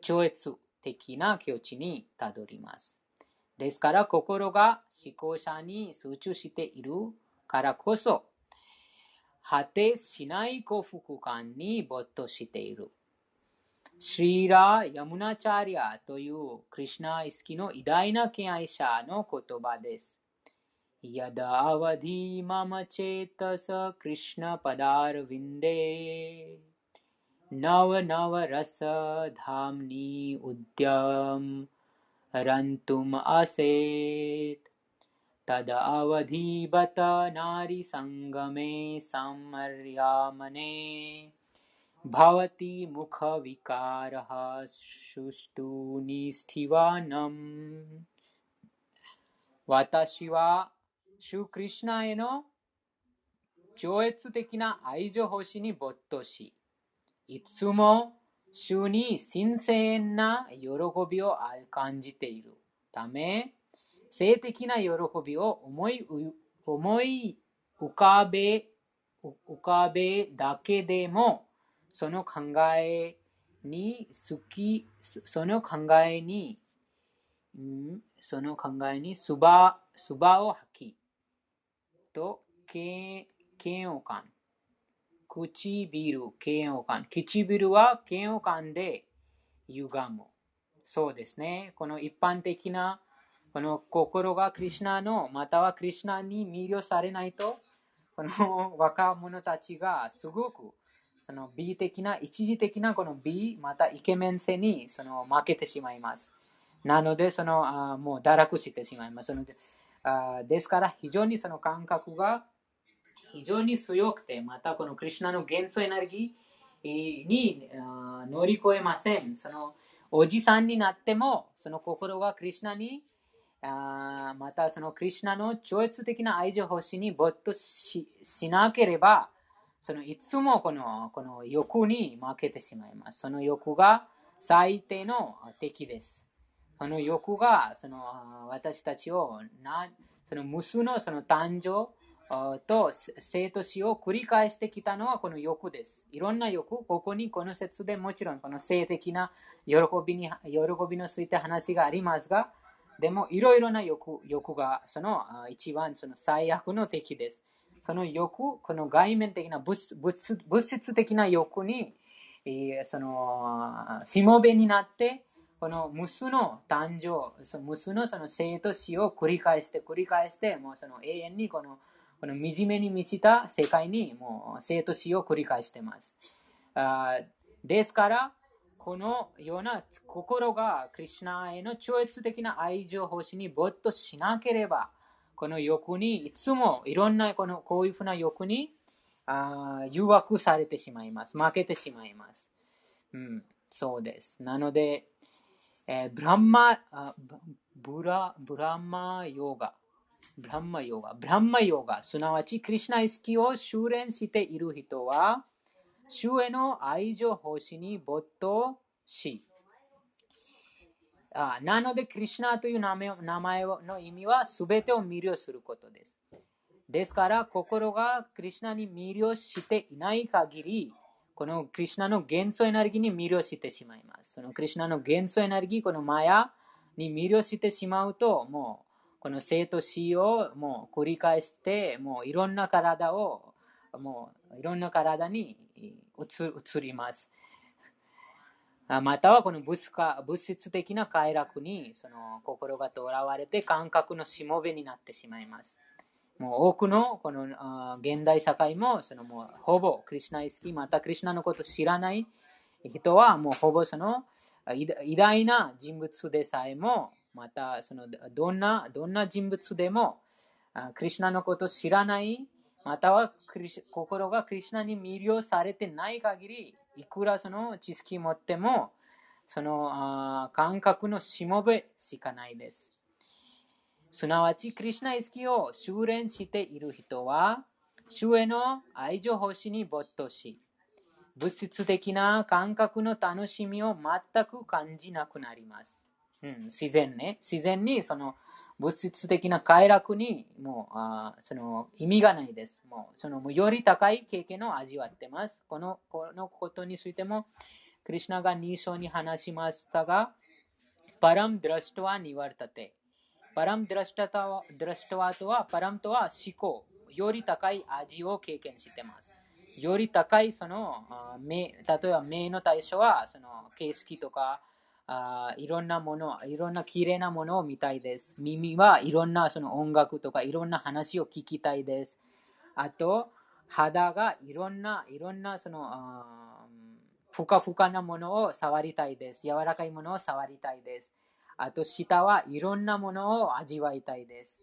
超越的な境地にたどります。ですから、心が思考者に集中しているからこそ、果てしない幸福感に没頭している。シーラ・ヤムナチャリアというクリュナ意識の偉大な敬愛者の言葉です。ヤダアワディママチェタサクリシナパダールヴィンデナ ワナワラサダムニウディアムラントゥムアセー तदवधीबत नारीसङ्गमे सम्मर्यामने भवति मुखविकारः सुष्टुनिष्ठिवानम् 私は、主クリシナへの超越的な愛情星に没頭し、 いつも主に新鮮な喜びを感じているため、性的な喜びを思い思い浮かべ浮かべだけでもその考えに好きその考えに、うん、その考えにすばすばを吐きと嫌悪感。唇嫌悪感唇は嫌悪感で歪むそうですねこの一般的なこの心がクリュナの、またはクリュナに魅了されないと、この若者たちがすごくその美的な、一時的なこの美、またイケメン性にその負けてしまいます。なので、そのあもう堕落してしまいます。そのあですから、非常にその感覚が非常に強くて、またこのクリュナの元素エネルギーに乗り越えません。そのおじさんになっても、その心がクリュナにあまたそのクリュナの超越的な愛情星に没頭しなければ、そのいつもこのこの欲に負けてしまいます。その欲が最低の敵です。その欲がその私たちをなその無数のその誕生と生と死を繰り返してきたのはこの欲です。いろんな欲、ここにこの説でもちろんこの性的な喜びに喜びのついて話がありますが、でも、いろいろな欲欲がその一番その最悪の敵です。その欲、この外面的な物物物質的な欲に、その、しもべになって、この無数の誕生、その無数のその生と死を繰り返して繰り返して、もうその永遠にこのこの惨めに満ちた世界にもう生と死を繰り返しています。あですから、このような心がクリュナへの超越的な愛情欲しに没頭しなければ、この欲にいつもいろんなこのこういうふうな欲にあ誘惑されてしまいます。負けてしまいます。うん、そうです。なので、えー、ブランマブラブランマヨガ、ブランマヨガ、ブランマヨガ、すなわちクリュナ意識を修練している人は、主への愛情奉仕に没頭し、あなので、クリュナという名前名前の意味は全てを魅了することです。ですから、心がクリュナに魅了していない限り、このクリュナの元素エネルギーに魅了してしまいます。そのクリュナの元素エネルギー、このマヤに魅了してしまうと、もう、この生と死をもう繰り返して、もういろんな体を、もういろんな体に移ります。またはこの物化物質的な快楽にその心がとらわれて感覚のしもべになってしまいます。もう多くのこの現代社会もそのもうほぼクリュナ意識、またクリュナのことを知らない人はもうほぼその偉大な人物でさえも、またそのどんなどんな人物でも、クリュナのことを知らない、または心がクリュナに魅了されてない限り、いくらその知識を持っても、その感覚のしもべしかないです。すなわち、クリュナ意識を修練している人は、主への愛情欲しに没頭し、物質的な感覚の楽しみを全く感じなくなります。うん、自然ね。自然にその物質的な快楽にもうあその意味がないです。もうそのより高い経験を味わってます。このこのことについても、クリュナが2章に話しましたが、パラムドラストワニワルタテ。パラムドラストワとは、パラムとは思考。より高い味を経験してます。より高いその目、例えば目の対象はその景色とかあいろんなもの、いろんな綺麗なものを見たいです。耳はいろんなその音楽とかいろんな話を聞きたいです。あと、肌がいろんな、いろんなそのふかふかなものを触りたいです。柔らかいものを触りたいです。あと、舌はいろんなものを味わいたいです。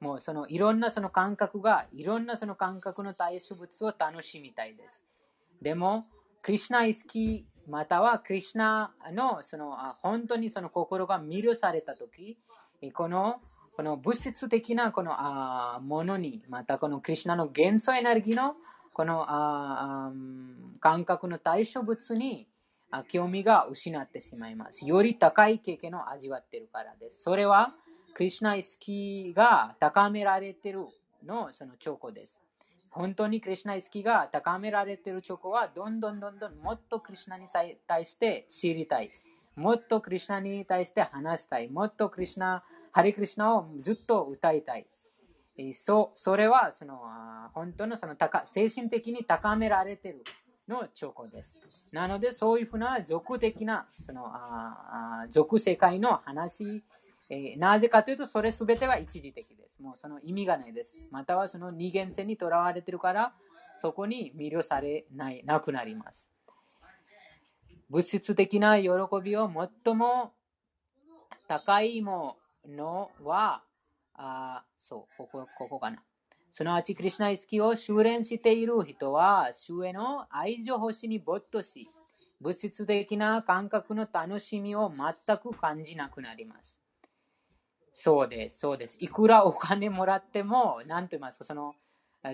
もうそのいろんなその感覚が、いろんなその感覚の対象物を楽しみたいです。でも、クリュナ意識、またはクリュナのその本当にその心が魅了されたとき、このこの物質的なこのあものに、またこのクリュナの元素エネルギーのこのあ感覚の対象物に興味が失ってしまいます。より高い経験を味わっているからです。それはクリュナ意識が高められているのその兆候です。本当にクリュナ意識が高められている兆候は、どんどんどんどんもっとクリュナに対して知りたい。もっとクリュナに対して話したい。もっとクリュナ、ハリクリュナをずっと歌いたい。そそれはその本当のその高精神的に高められているの兆候です。なので、そういうふうな俗的なそのあ俗世界の話えー、なぜかというと、それすべては一時的です。もうその意味がないです。またはその二元性にとらわれているから、そこに魅了されないなくなります。物質的な喜びを最も高いものは、あそう、ここここかな。すなわち、クリュナ意識を修練している人は、主への愛情欲しに没頭し、物質的な感覚の楽しみを全く感じなくなります。そうです、そうです。いくらお金もらっても、なんと言いますか、その、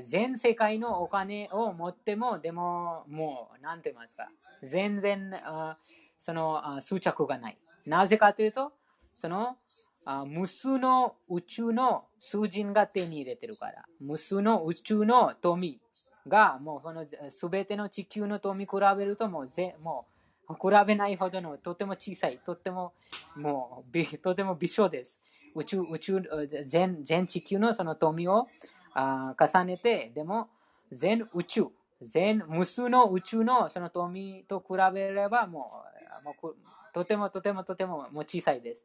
全世界のお金を持っても、でも、もう、なんと言いますか、全然、あそのあ執着がない。なぜかというと、その、あ無数の宇宙の数人が手に入れてるから、無数の宇宙の富が、もうこのすべての地球の富比べるともうぜ、もう、比べないほどのとても小さい、とても、もう、とても微小です。宇宙、宇宙、全全地球のその富をあ重ねて、でも全宇宙、全無数の宇宙のその富と比べればもうもうとてもとてもとてももう小さいです。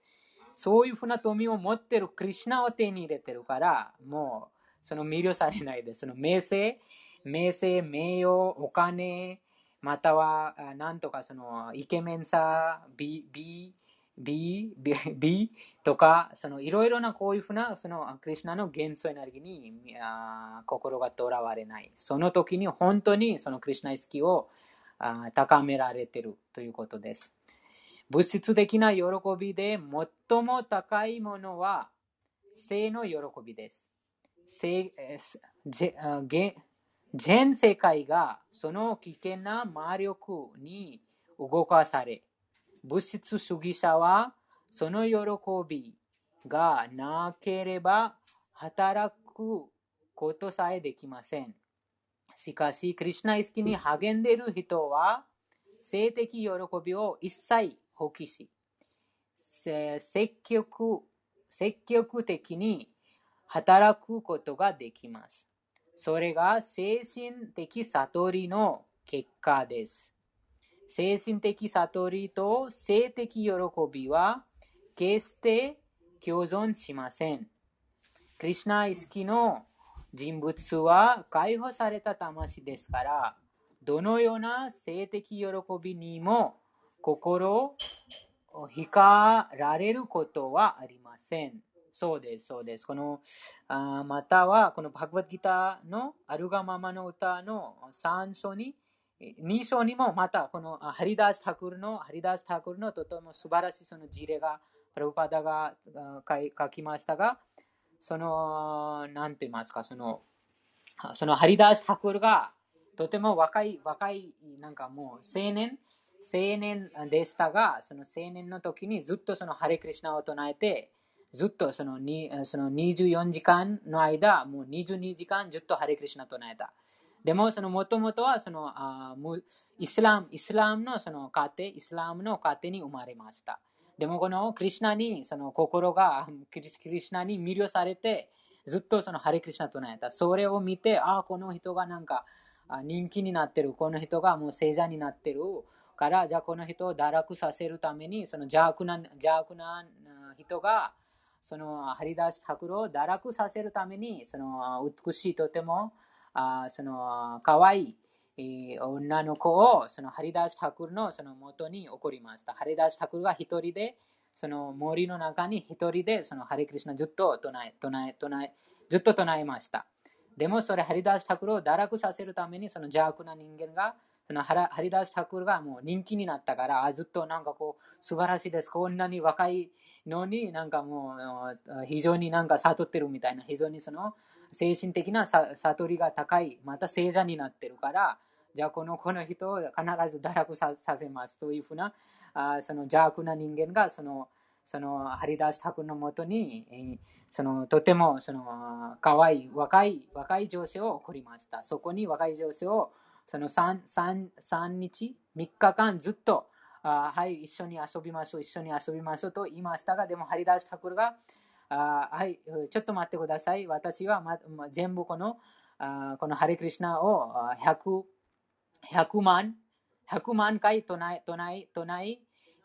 そういうふうな富を持ってるクリュナを手に入れてるから、もうその魅了されないです。その名声、名声、名誉、お金、またはなんとかそのイケメンさ、美、美、B、B, B とか、そのいろいろなこういうふうなそのクリュナの元素エネルギーにあ心がとらわれない。その時に本当にそのクリュナ意識をあ高められているということです。物質的な喜びで最も高いものは性の喜びです。性全世界がその危険な魔力に動かされ、物質主義者はその喜びがなければ働くことさえできません。しかし、クリュナ意識に励んでいる人は、性的喜びを一切放棄し、積極積極的に働くことができます。それが精神的悟りの結果です。精神的悟りと性的喜びは決して共存しません。クリュナ意識の人物は解放された魂ですから、どのような性的喜びにも心を惹かられることはありません。そうです、そうです。このあまたは、このバグワッギターのアルガママの歌の3章に、2章にもまたこのハリダース・タクルのハリダース・タクルのとても素晴らしいその事例がプラブパダが書きましたが、その、なんて言いますか、その、そのハリダース・タクルがとても若い、若い、なんかもう青年、青年でしたが、その青年の時にずっとそのハレクリシナを唱えて、ずっとそのその24時間の間、もう22時間ずっとハレクリシナを唱えた。でも、そのもともとはそのあイスラム、イスラムのその家庭、イスラムの家庭に生まれました。でも、このクリシナに、その心が クリシナに魅了されて、ずっとそのハレクリシナを唱えた。それを見て、ああ、この人がなんか人気になってる。この人がもう聖者になってる。から、じゃあこの人を堕落させるために、その邪悪な邪悪な人が、そのハリダース・ハクロを堕落させるために、その美しいとても、あその可愛い女の子をそのハリダース・ハクルのその元に送りました。ハリダース・ハクルが一人で、その森の中に一人でそのハリクリスナずっと唱え、唱え、唱え、ずっと唱えました。でもそれハリダース・タクルを堕落させるためにその邪悪な人間がそのハリダース・タクルがもう人気になったからあずっとなんかこう素晴らしいですこんなに若いのになんかもう非常になんか悟ってるみたいな非常にその精神的な悟りが高いまた聖者になってるからじゃあこのこの人を必ず堕落させますというふうなあその邪悪な人間がそのそのハリダス・タクのもとに、そのとてもその可愛い若い若い女性を送りました。そこに若い女性をその 3, 3, 3日、3日間ずっと、あはい、一緒に遊びましょう、一緒に遊びましょうと言いましたが、でもハリダース・タクが、あはい、ちょっと待ってください。私は、ま、全部このあこのハリクリシナを 100, 100万、100万回唱え、唱え、唱え、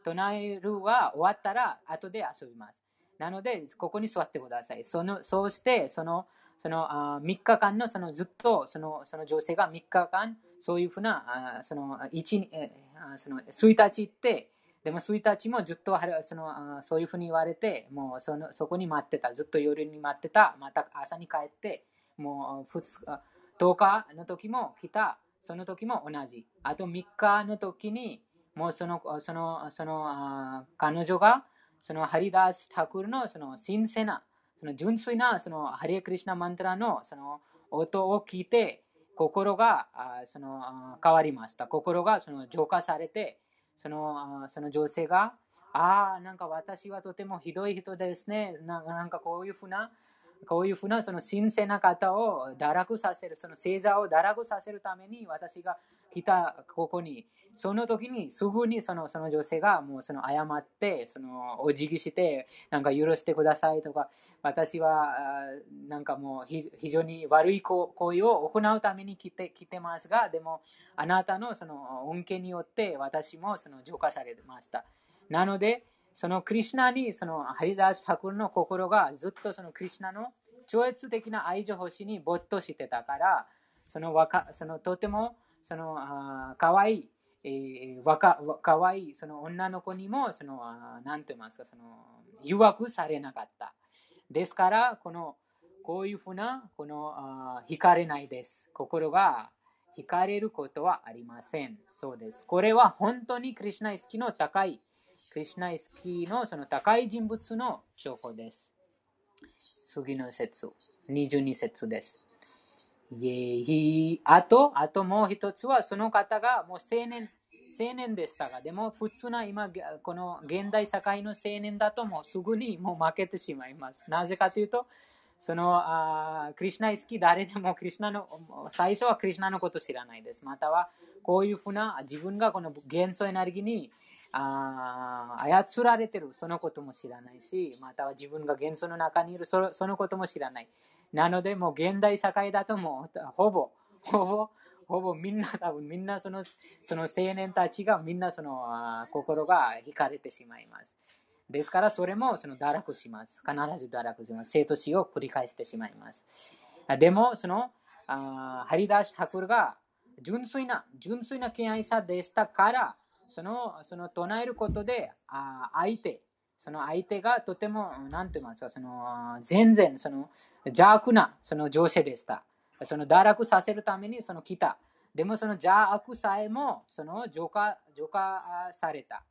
唱えるは終わったら後で遊びます。なので、ここに座ってください。そのそうして、そのそのあ3日間のそのずっとそのその女性が3日間、そういうふうな、あその1その1日って、でも1日もずっとそのそういうふうに言われて、もうそのそこに待ってた、ずっと夜に待ってた、また朝に帰って、もう10日の時も来た、その時も同じ。あと3日の時に、もうその、その、その、彼女が、そのハリダース・タクルのその神聖な、その純粋なそのハリエクリシナマントラのその音を聞いて、心がその変わりました。心がその浄化されて、そのその女性が、ああ、なんか私はとてもひどい人ですね。なんかこういうふうなこういうふうなその神聖な方を堕落させる、その星座を堕落させるために私が来たここに、その時にすぐにそのその女性がもうその謝って、そのお辞儀して、なんか許してくださいとか、私はなんかもう非常に悪い行為を行うために来て来てますが、でもあなたのその恩恵によって私もその浄化されました。なので、そのクリュナにそのハリダース・タクルの心がずっとそのクリュナの超越的な愛情星に没頭してたから、その若そのとてもそのあかわいい、えー、若かわいいその女の子にもその何て言いますかその誘惑されなかった。ですから、このこういうふうなこのあ惹かれないです。心が惹かれることはありません。そうです。これは本当にクリュナ意識の高いクリシナイスキーのその高い人物の情報です。次の説、22節です。イエヒあと、あともう一つは、その方がもう青年、青年でしたが、でも普通な今、この現代社会の青年だともうすぐにもう負けてしまいます。なぜかというと、そのあクリュナイスキー誰でもクリュナの最初はクリュナのこと知らないです。またはこういうふうな自分がこの元素エネルギーにあ操られてるそのことも知らないし、または自分が元素の中にいるそそのことも知らない。なので、もう現代社会だともう、ほぼ、ほぼ、ほぼみんな多分みんなそのその青年たちがみんなその心が惹かれてしまいます。ですからそれもその堕落します。必ず堕落します。生と死を繰り返してしまいます。でも、そのあハリダーシ・ハクルが純粋な、純粋な敬愛さでしたから、その、その唱えることで、あ相手、その相手がとても、なんて言いますか、その、全然、その、邪悪な、その女性でした。その、堕落させるために、その来た。でも、その邪悪さえも、その、浄化、浄化された。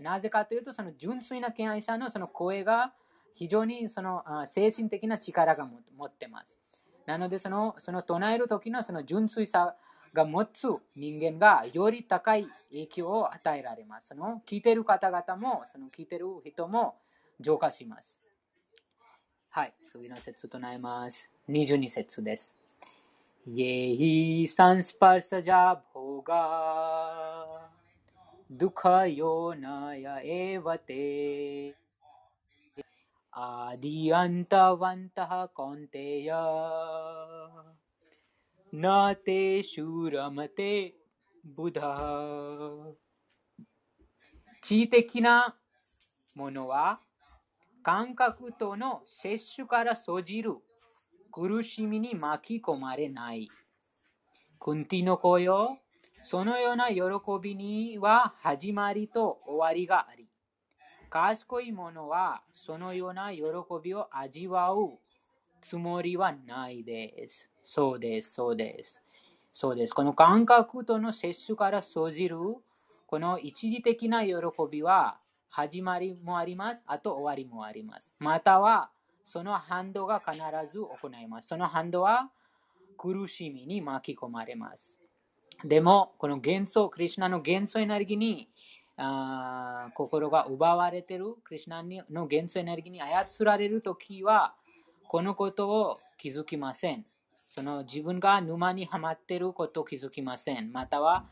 なぜかというと、その純粋な敬愛者のその声が非常にその精神的な力が持ってます。なのでその、その唱える時のその純粋さが持つ人間がより高い影響を与えられます。その聞いてる方々も、その聞いてる人も浄化します。はい、次の説唱えます。22節です。ये हि संस्पर्शजा भोगा दुःखयोनय एव ते आदिअन्तवन्तः कौन्तेय なてしゅらまてブダ知的なものは感覚との摂取から生じる苦しみに巻き込まれない。クンティの子よ、そのような喜びには始まりと終わりがあり、賢い者はそのような喜びを味わうつもりはないです。そうです、そうです。そうです。この感覚との摂取から生じるこの一時的な喜びは始まりもあります。あと終わりもあります。またはその反動が必ず行います。その反動は苦しみに巻き込まれます。でも、この元素、クリュナの元素エネルギーにあー心が奪われている、クリュナの元素エネルギーに操られるときは、このことを気づきません。その自分が沼にはまっていることを気づきません。または、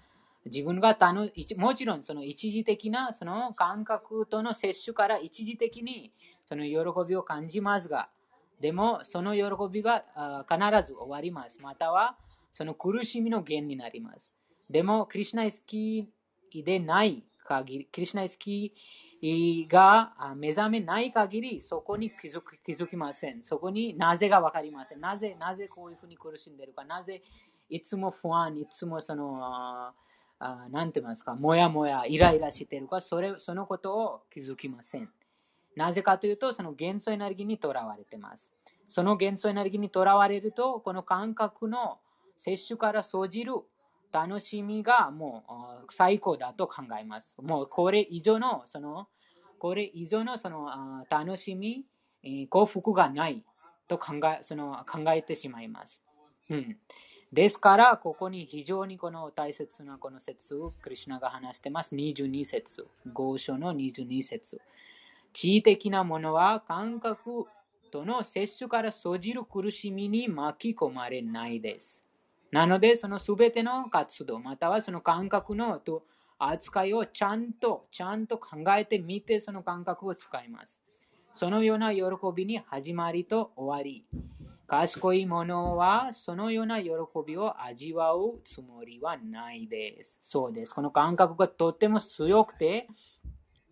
自分がたの一もちろんその一時的なその感覚との摂取から一時的にその喜びを感じますが、でもその喜びが必ず終わります。またはその苦しみの原因になります。でも、クリシナイスキーでない限り、クリシナイスキーが目覚めない限り、そこに気づく気づきません。そこになぜがわかりません。なぜ、なぜこういうふうに苦しんでるか。なぜいつも不安、いつもその、ああなんて言いますか、もやもや、イライラしてるか、それそのことを気づきません。なぜかというと、その元素エネルギーにとらわれてます。その元素エネルギーにとらわれると、この感覚の摂取から生じる楽しみがもう最高だと考えます。もうこれ以上の、その、これ以上のその楽しみ、幸福がないと考えその考えてしまいます。うん、ですから、ここに非常にこの大切なこの説をクリュナが話してます。22節。合書の22節。地位的なものは感覚との摂取から生じる苦しみに巻き込まれないです。なので、そのすべての活動、またはその感覚のと扱いをちゃんと、ちゃんと考えてみて、その感覚を使います。そのような喜びに始まりと終わり。賢い者はそのような喜びを味わうつもりはないです。そうです。この感覚がとっても強くて、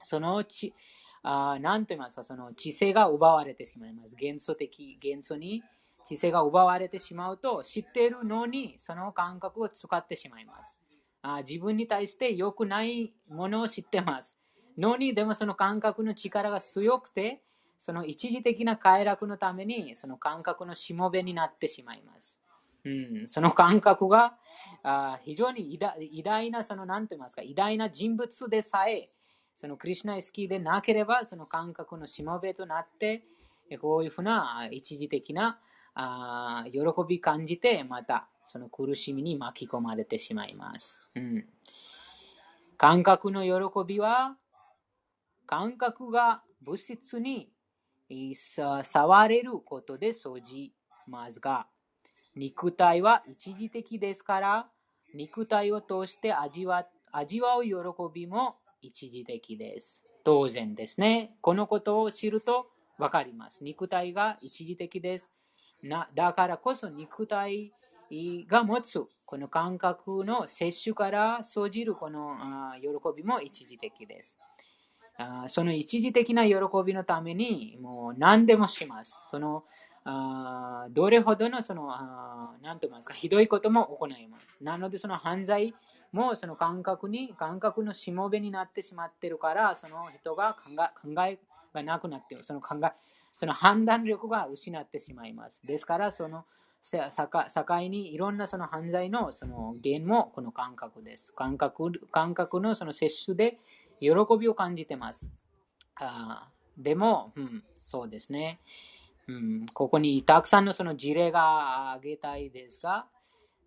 そのうち、あなんと言いますか、その知性が奪われてしまいます。元素的、元素に知性が奪われてしまうと、知っているのにその感覚を使ってしまいます。あ自分に対して良くないものを知ってます。のに、でもその感覚の力が強くて、その一時的な快楽のために、その感覚のしもべになってしまいます。うん、その感覚があ非常に偉大な、その何て言いますか、偉大な人物でさえ、そのクリュナイ好きでなければ、その感覚のしもべとなって、こういうふうな一時的なあ喜び感じて、またその苦しみに巻き込まれてしまいます。うん、感覚の喜びは、感覚が物質に触れることで生じますが、肉体は一時的ですから、肉体を通して味わ味わう喜びも一時的です。当然ですね。このことを知るとわかります。肉体が一時的です。なだからこそ肉体が持つこの感覚の摂取から生じるこの喜びも一時的です。その一時的な喜びのためにもう何でもします。そのあどれほどのそのあなんと言いますか、ひどいことも行います。なので、その犯罪もその感覚に、感覚のしもべになってしまってるから、その人が考え考えがなくなってその考え、その判断力が失ってしまいます。ですから、その境にいろんなその犯罪のその原因もこの感覚です。感覚感覚のその摂取で喜びを感じてます。あでも、うん、そうですね。うん、ここにたくさんのその事例が挙げたいですが、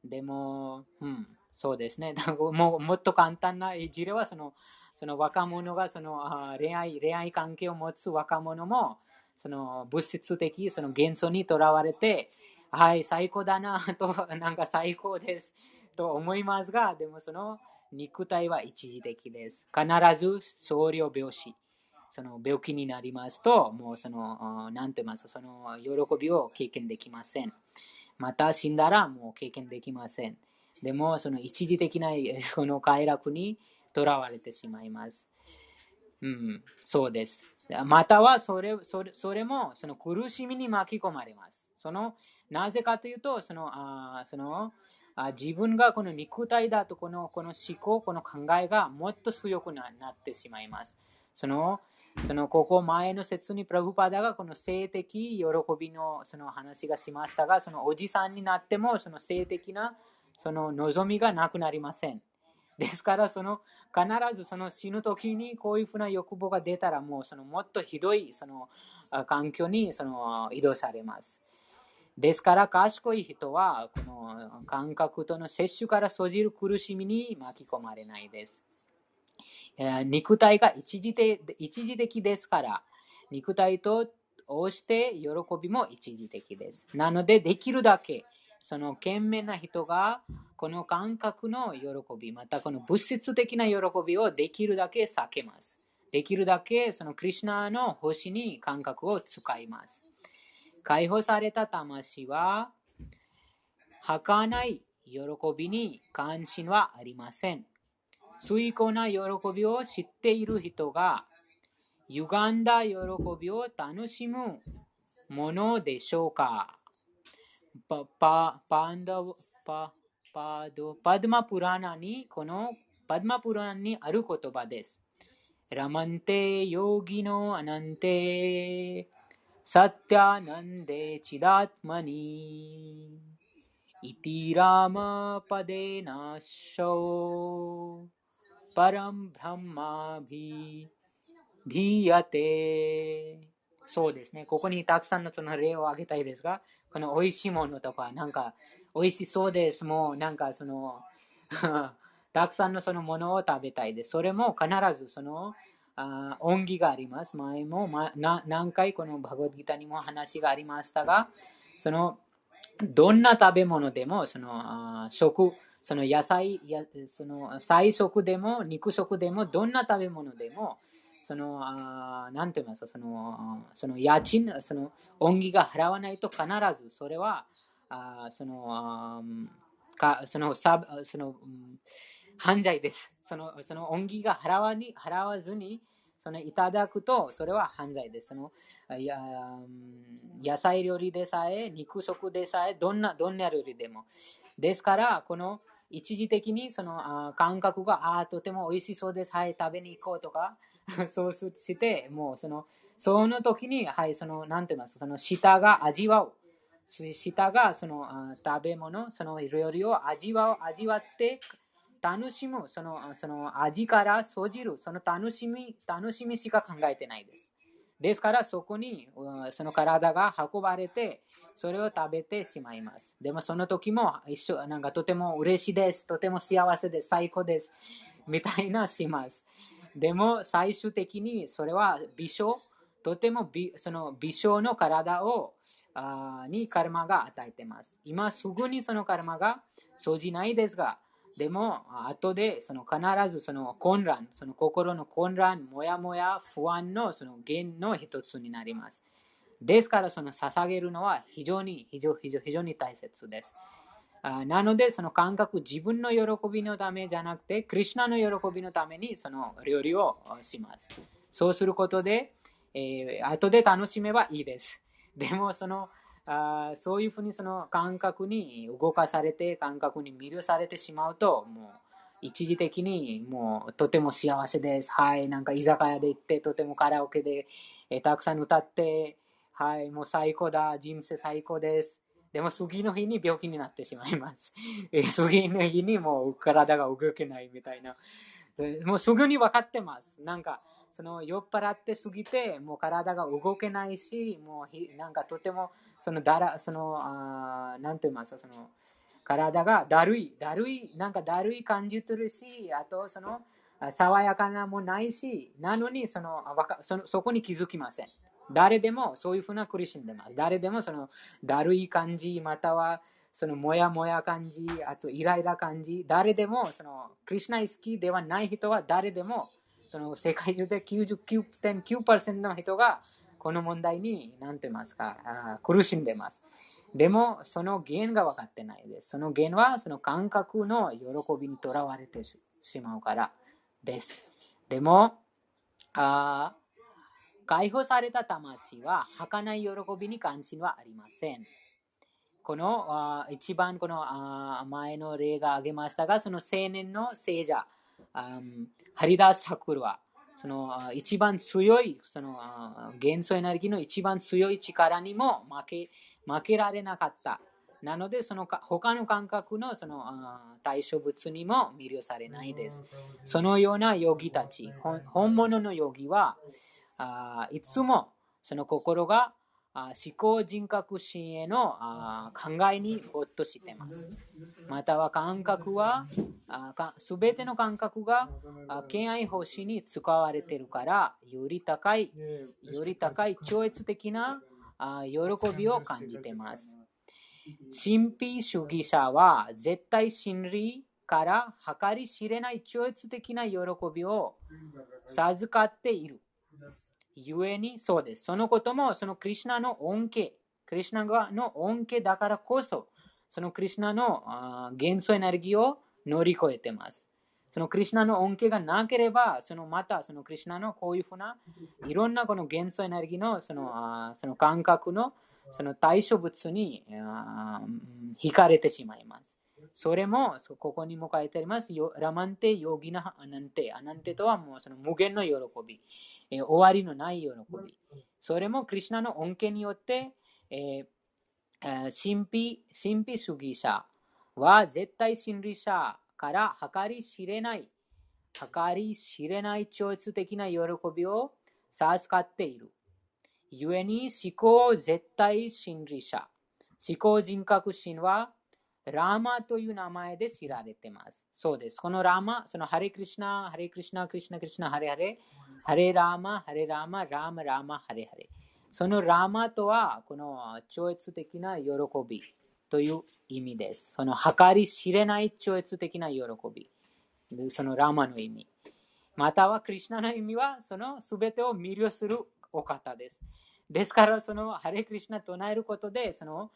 でも、うん、そうですね。ももっと簡単な事例はその、その若者がその恋愛恋愛関係を持つ若者も、その物質的その幻想にとらわれて、はい、最高だな と、なんか最高ですと思いますが、でもその肉体は一時的です。必ず少量病死。その病気になりますと、もうその、なんて言います、その喜びを経験できません。また死んだらもう経験できません。でも、その一時的なそ の快楽にとらわれてしまいます。うん、そうです。またはそれそれそれもその苦しみに巻き込まれます。そのなぜかというと、そのあそのあ自分がこの肉体だとこのこの思考、この考えがもっと強くなってしまいます。そのそのここ前の説にプラブパダがこの性的喜びのその話がしましたが、そのおじさんになってもその性的なその望みがなくなりません。ですから、その必ずその死ぬ時にこういうふうな欲望が出たら、もうそのもっとひどいその環境にその移動されます。ですから、賢い人は、この感覚との摂取から生じる苦しみに巻き込まれないです。肉体が一時一時的ですから、肉体と応して喜びも一時的です。なので、できるだけ、その懸命な人が、この感覚の喜び、またこの物質的な喜びをできるだけ避けます。できるだけ、そのクリュナの星に感覚を使います。解放された魂は、儚い喜びに関心はありません。崇高な喜びを知っている人が、歪んだ喜びを楽しむものでしょうかパパパンダパパドパドマプラナに、このパそうですね。ここにたくさんのその例を挙げたいですが、この美味しいものとか、なんか、美味しそうです。もう、なんかその たくさんのそのものを食べたいです。それも必ずその、あ恩義があります。前も、ま、な何回このバグワッギタにも話がありましたが、その、どんな食べ物でも、その、あ食、その野菜や、その菜食でも肉食でもどんな食べ物でも、その、あなんて言いますか、その、その家賃、その恩義が払わないと必ずそれは、あその、かそのサその、犯罪です。そのその恩義が払わに払わずに、そのいただくと、それは犯罪です。そのや野菜料理でさえ、肉食でさえ、どんなどんな料理でも。ですから、この一時的にそのあ感覚があとても美味しそうです、はい、食べに行こうとか、そうして、もうその、その時に、はい、その、なんて言います、その舌が味わう。舌がその食べ物、その料理を味わう、味わって楽しむ、そのその味からそじる、その楽しみ、楽しみしか考えてないです。ですからそこにその体が運ばれてそれを食べてしまいます。でもその時も一緒なんかとても嬉しいです。とても幸せです。最高です。みたいなします。でも最終的にそれは美少、とても美その美少の体をあにカルマが与えています。今すぐにそのカルマが生じないですが、でも、後でその必ずその混乱、その心の混乱、もやもや、不安のその原の一つになります。ですから、その捧げるのは非常に非常非常非常に大切です。なので、その感覚、自分の喜びのためじゃなくて、クリュナの喜びのためにその料理をします。そうすることで、えー、後で楽しめばいいです。でも、その、あそういうふうにその感覚に動かされて、感覚に魅了されてしまうと、もう一時的にもうとても幸せです。はい、なんか居酒屋で行って、とてもカラオケで、えたくさん歌って、はい、もう最高だ、人生最高です。でも次の日に病気になってしまいます。え次の日にもう体が動けないみたいな。もうすぐに分かってます。なんか、その酔っ払ってすぎて、もう体が動けないし、もうなんかとても、そのだら、その、あなんて言いますかその、体がだるい、だるい、なんかだるい感じてるし、あとその、爽やかなもないし、なのにそのそのそこに気づきません。誰でもそういうふうな苦しんでます。誰でもそのだるい感じ、またはそのもやもや感じ、あとイライラ感じ、誰でもそのクリュナイ好きではない人は誰でもその世界中で99.9%の人がこの問題に何て言いますか苦しんでます。でもその原因が分かってないです。その原因はその感覚の喜びにとらわれてしまうからです。でも、あ解放された魂は儚い喜びに関心はありません。この一番この前の例が挙げましたが、その青年の聖者、ハリダース・ハクルは、その一番強い、その元素エネルギーの一番強い力にも負け負けられなかった。なので、その他の感覚のその対象物にも魅了されないです。そのようなヨギたち、本物のヨギはいつもその心が思考人格心への考えに没頭しています。または感覚は、すべての感覚が敬愛奉仕に使われているから、より高い、より高い超越的な喜びを感じています。神秘主義者は絶対真理から計り知れない超越的な喜びを授かっている。ゆえにそうです。そのこともそのクリュナの恩恵、クリュナの恩恵だからこそ、そのクリュナの元素エネルギーを乗り越えてます。そのクリュナの恩恵がなければ、そのまたそのクリュナのこういうふうないろんなこの元素エネルギーのそのその感覚のその対象物に惹かれてしまいます。それも、ここにも書いてあります。ラマンテ、ヨギナ、アナンテ。アナンテとはもうその無限の喜び。え終わりのない喜び。それもクリュナの恩恵によって、えー、神秘、神秘主義者は絶対真理者から計り知れない、計り知れない超越的な喜びを授かっている。故に思考絶対真理者、思考人格心はラーマという名前で知られています。そうです。このラーマ、そのハレクリシナ、ハレクリシナ、クリシナ、クリシナ、ハレハレ、ハレラーマ、ハレラーマ、ラーマ、ラーマ、ハレハレ。そのラーマとは、この超越的な喜びという意味です。その計り知れない超越的な喜び。そのラーマの意味。または、クリシナの意味は、そのすべてを魅了するお方です。ですから、そのハレクリシナ唱えることで、その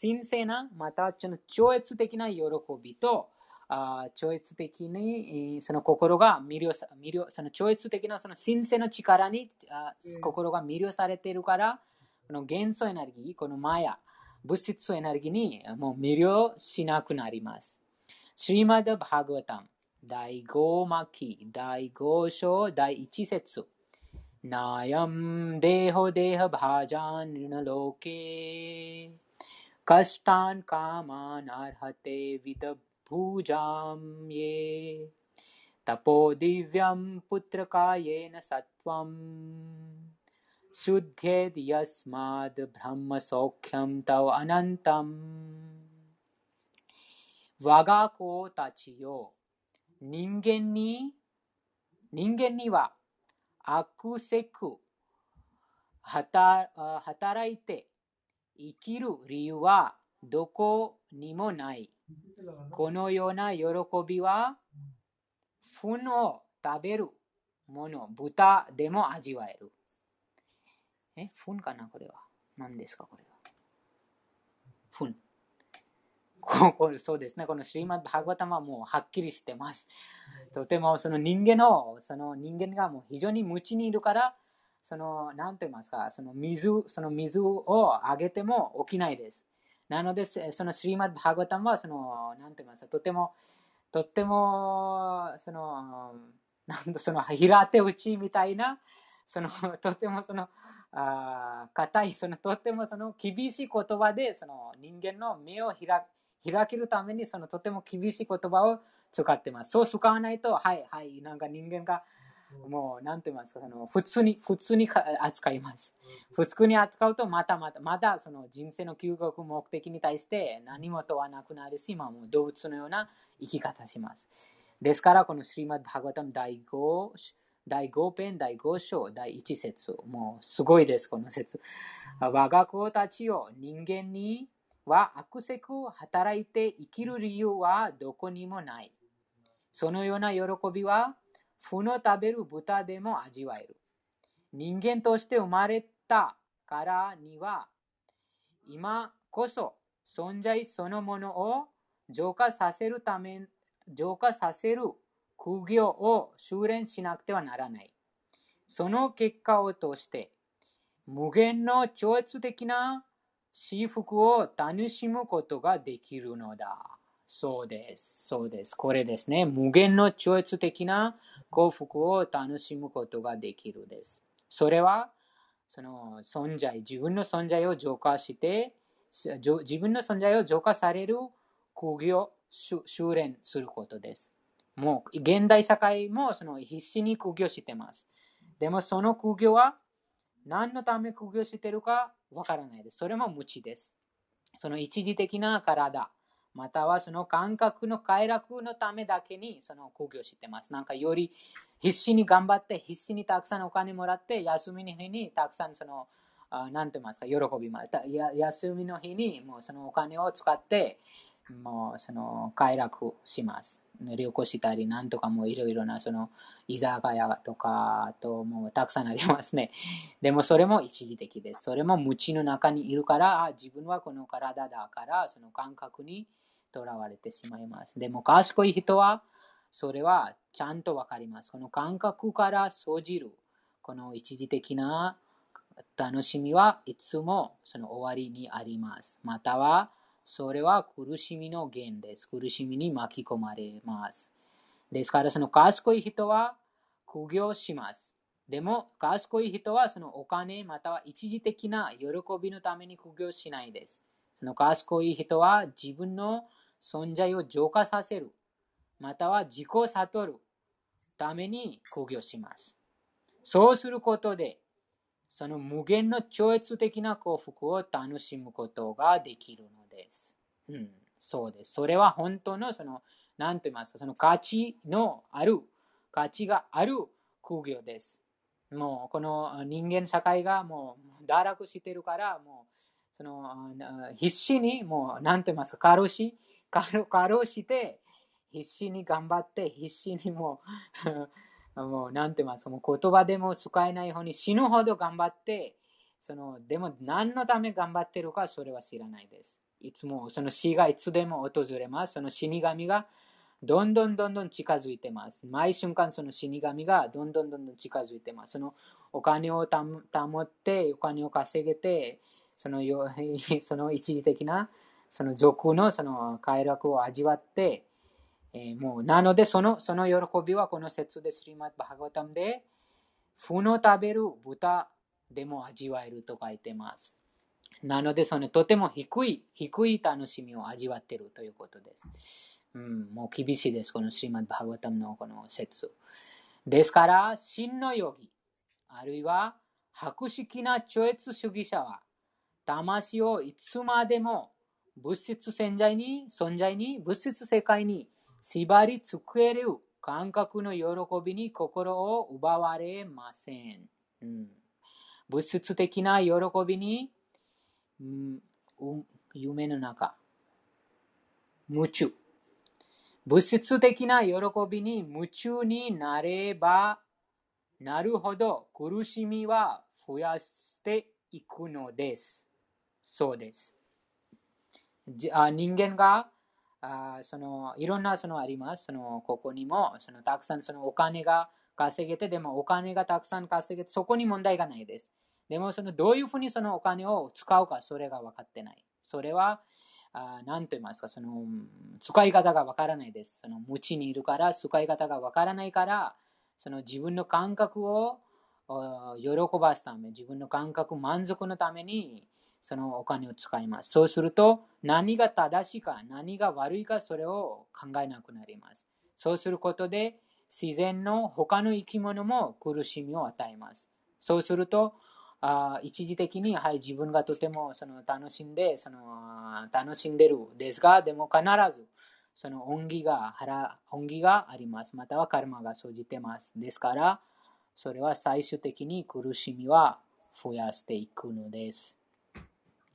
神聖な、またその超越的な喜びと、あ超越的にその心が魅了さ魅了その超越的なその神聖の力にあ心が魅了されているから、この元素エネルギー、このマヤ、物質エネルギーにもう魅了しなくなります。シリマダ・バーガワタン、第5巻、第5章、第1節。नायं देहोदेहभाजानलोके कष्टान् कामान् अर्हते पूजां ये। तपो दिव्यं पुत्रकायेन सत्त्वम् शुद्ध्येद् यस्माद् ब्रह्मसौख्यं तव अनन्तम्। वागाको ताचियो। निङ्गेन्नि निङ्गेन्नि वा? आकुसेकु हता हताराइते इकिरु रियुवा। दोको निमो नाई। こ。のような喜びは、糞を食べるもの、豚でも味わえる。え、糞かなこれは？何ですかこれは？糞。これそうですね。このシリマッバーガタマはもうはっきりしてます。とてもその人間の、その人間がもう非常に無知にいるから、その、なんと言いますか、その水、その水をあげても起きないです。なので、そのシリマッバーガタンは、その、なんと言いますか、とても、とっても、その、なんとその平手打ちみたいな、そのとてもその、あ硬い、そのとてもその厳しい言葉で、その人間の目を開開けるために、そのとても厳しい言葉を使ってます。そう使わないと、はいはい、なんか人間が、もう、なんて言いますか、その普通に、普通に扱います。普通に扱うと、またまた、またその人生の究極目的に対して何も問わなくなるし、まあ、もう動物のような生き方します。ですから、このスリマッバーガタム第5、第5編第5章第1節。もうすごいです、この節。我が子たちを人間には悪せく働いて生きる理由はどこにもない。そのような喜びは、負の食べる豚でも味わえる。人間として生まれたからには、今こそ存在そのものを浄化させるため、浄化させる苦行を修練しなくてはならない。その結果を通して、無限の超越的な私服を楽しむことができるのだ。そうです。そうです。これですね。無限の超越的な幸福を楽しむことができるです。それは、その存在、自分の存在を浄化して、自分の存在を浄化される苦行、修練することです。もう現代社会もその必死に苦行してます。でもその苦行は何のため苦行してるかわからないです。それも無知です。その一時的な体、またはその感覚の快楽のためだけにその苦行してます。なんかより必死に頑張って、必死にたくさんお金もらって、休みの日にたくさんその、何て言いますか、喜びます。休みの日にもうそのお金を使って、もうその快楽します。旅行したり、なんとかもいろいろな、その、居酒屋とか、ともうたくさんありますね。でもそれも一時的です。それも無知の中にいるから、自分はこの体だから、その感覚にとらわれてしまいます。でも賢い人は、それはちゃんとわかります。この感覚から生じる、この一時的な楽しみはいつもその終わりにあります。または、それは苦しみの源です。苦しみに巻き込まれます。ですから、その賢い人は苦行します。でも、賢い人はそのお金または一時的な喜びのために苦行しないです。その賢い人は自分の存在を浄化させる、または自己悟るために苦行します。そうすることで、その無限の超越的な幸福を楽しむことができるのです。うん、そうです。それは本当の、その、何と言いますか、その価値のある、価値がある苦行です。もう、この人間社会がもう堕落してるから、もう、その、必死に、もう、何と言いますか、過労し、過労して、必死に頑張って、必死にもう もう、なんて言いますか、言葉でも使えないように死ぬほど頑張って、その、でも何のため頑張ってるか、それは知らないです。いつも、その死がいつでも訪れます。その死神がどんどんどんどん近づいてます。毎瞬間その死神がどんどんどんどん近づいてます。そのお金を保って、お金を稼げて、その その一時的なその上空のその快楽を味わって、えー、もう、なので、その、その喜びはこの説でスリマッバーガタムで、フの食べる豚でも味わえると書いてます。なので、そのとても低い、低い楽しみを味わっているということです。うん、もう厳しいです。このシリマッバーガタムのこの説。ですから、真のヨギ、あるいは博識な超越主義者は、魂をいつまでも物質存在に、存在に、物質世界に縛りつける感覚の喜びに心を奪われません。うん、物質的な喜びに、うん、夢の中、夢中。物質的な喜びに夢中になればなるほど苦しみは増やしていくのです。そうです。あ人間があそのいろんなそのあります。そのここにもそのたくさんそのお金が稼げて、でもお金がたくさん稼げて、そこに問題がないです。でも、そのどういうふうにそのお金を使うか、それが分かってない。それは、何と言いますか、その使い方が分からないです。その無知にいるから、使い方が分からないから、その自分の感覚を喜ばすため、自分の感覚満足のために、そのお金を使います。そうすると、何が正しいか、何が悪いか、それを考えなくなります。そうすることで、自然の他の生き物も苦しみを与えます。そうすると、あ一時的に、はい、自分がとてもその楽しんでその楽しんでるですが、でも必ずその恩義が恩義があります。またはカルマが生じてます。ですから、それは最終的に苦しみは増やしていくのです。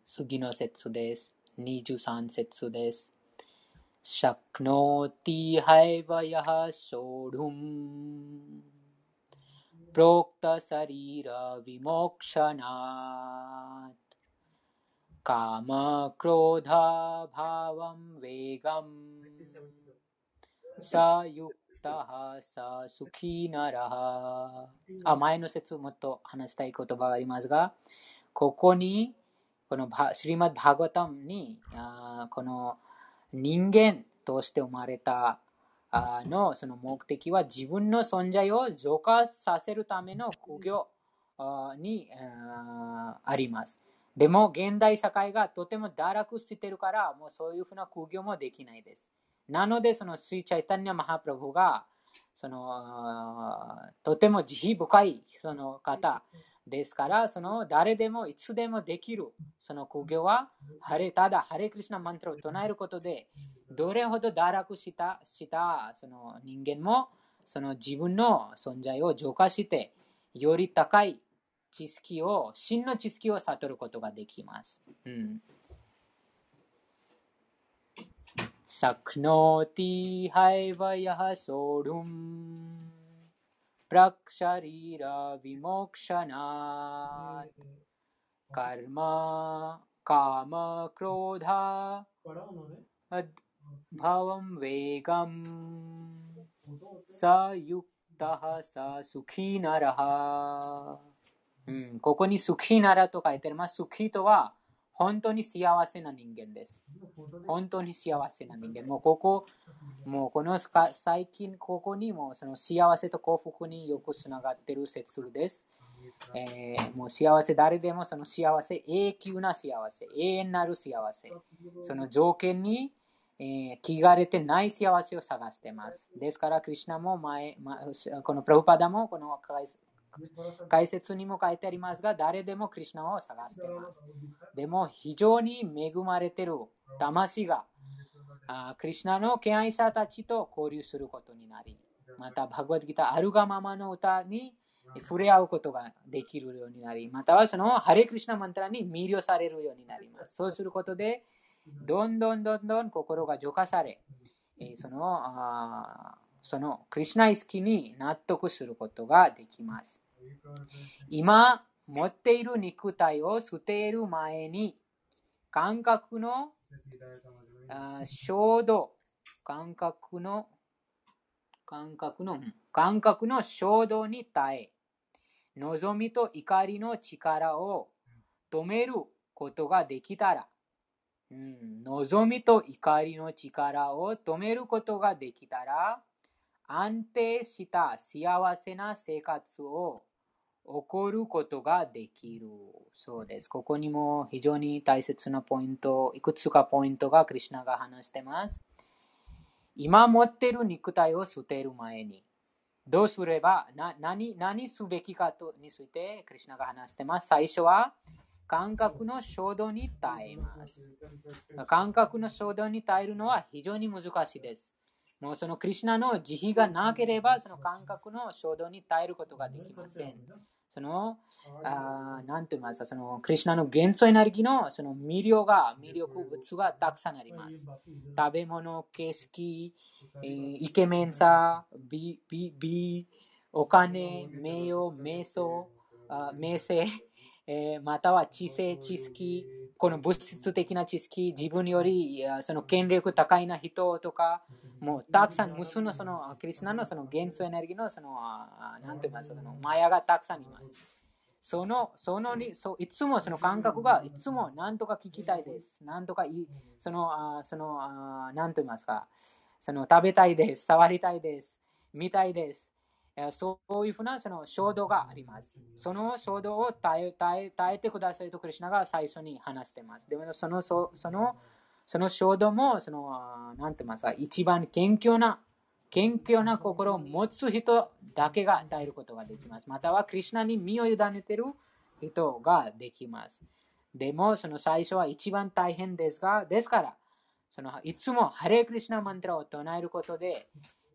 次の説です。23節です。शक्नोति हैव यः सोढुम् प्रोक्तशरीरविमोक्षणात् कामक्रोधाभावं वेगम् स युक्तः स सुखी नरः あ前の説もっと話したい言葉がありますが、ここに、 このシリマッバーガタムに、あこの人間として生まれたあのその目的は自分の存在を浄化させるための苦行にあります。でも現代社会がとても堕落してるからもうそういうふうな苦行もできないです。なのでそのスイ・チャイタニア・マハプラブがそのとても慈悲深いその方ですから、その誰でもいつでもできるその苦行は、ハレただハレクリシナマントを唱えることで、どれほど堕落したしたその人間もその自分の存在を浄化して、より高い知識を、真の知識を悟ることができます。うん शक्नोति हैव यः सोढुम् प्रक्षरीरविमोक्षणात् कर्म कामक्रोधा भवं वेगम् स युक्तः स सुखी नरः うん、ここにスキーならと書いてあります。スキーとは 本当に幸せな人間です。本当に幸せな人間。もうここ、もうこの最近ここにもその幸せと幸福によくつながっている説です。えー、もう幸せ、誰でもその幸せ、永久な幸せ、永遠なる幸せ、その条件に、えー、気がれてない幸せを探してます。ですから、クリュナも前、ま、このプロパダもこの解説にも書いてありますが、誰でもクリュナを探しています。でも、非常に恵まれている魂が、あクリュナの敬愛者たちと交流することになり、また、バグワッドギター、あるがままの歌に触れ合うことができるようになり、またはそのハレクリュナマンタラに魅了されるようになります。そうすることで、どんどんどんどん心が浄化され、そのあそのクリュナ意識に納得することができます。今持っている肉体を捨てる前に感覚の衝動感覚の感覚の感覚の衝動に耐え望みと怒りの力を止めることができたら、うん、望みと怒りの力を止めることができたら安定した幸せな生活を起こることができるそうです。ここにも非常に大切なポイント、いくつかポイントがクリュナが話してます。今持ってる肉体を捨てる前に、どうすれば、な何何すべきかとについてクリュナが話してます。最初は、感覚の衝動に耐えます。感覚の衝動に耐えるのは非常に難しいです。もうそのクリュナの慈悲がなければ、その感覚の衝動に耐えることができません。その、あなんて言いますか、その、クリュナの元素エネルギーのその魅力が、魅力物がたくさんあります。食べ物、景色、えー、イケメンさ、美、美、美、お金、名誉、瞑想、あ名声、えー、または知性、知識、この物質的な知識、自分よりその権力高いな人とか、もうたくさん無数のそのクリスナのその元素エネルギーのその、なんて言いますか、マヤがたくさんいます。その、そのに、そいつもその感覚が、いつも何とか聞きたいです。何とかい、その、あその、あなんと言いますか、その食べたいです。触りたいです。見たいです。そういうふうなその衝動があります。その衝動を耐え耐え耐えてくださいとクリュナが最初に話しています。でもそのそのその衝動もその、なんて言いますか、一番謙虚な、謙虚な心を持つ人だけが耐えることができます。またはクリュナに身を委ねている人ができます。でも、その最初は一番大変ですが、ですから、そのいつもハレクリシナマントラを唱えることで、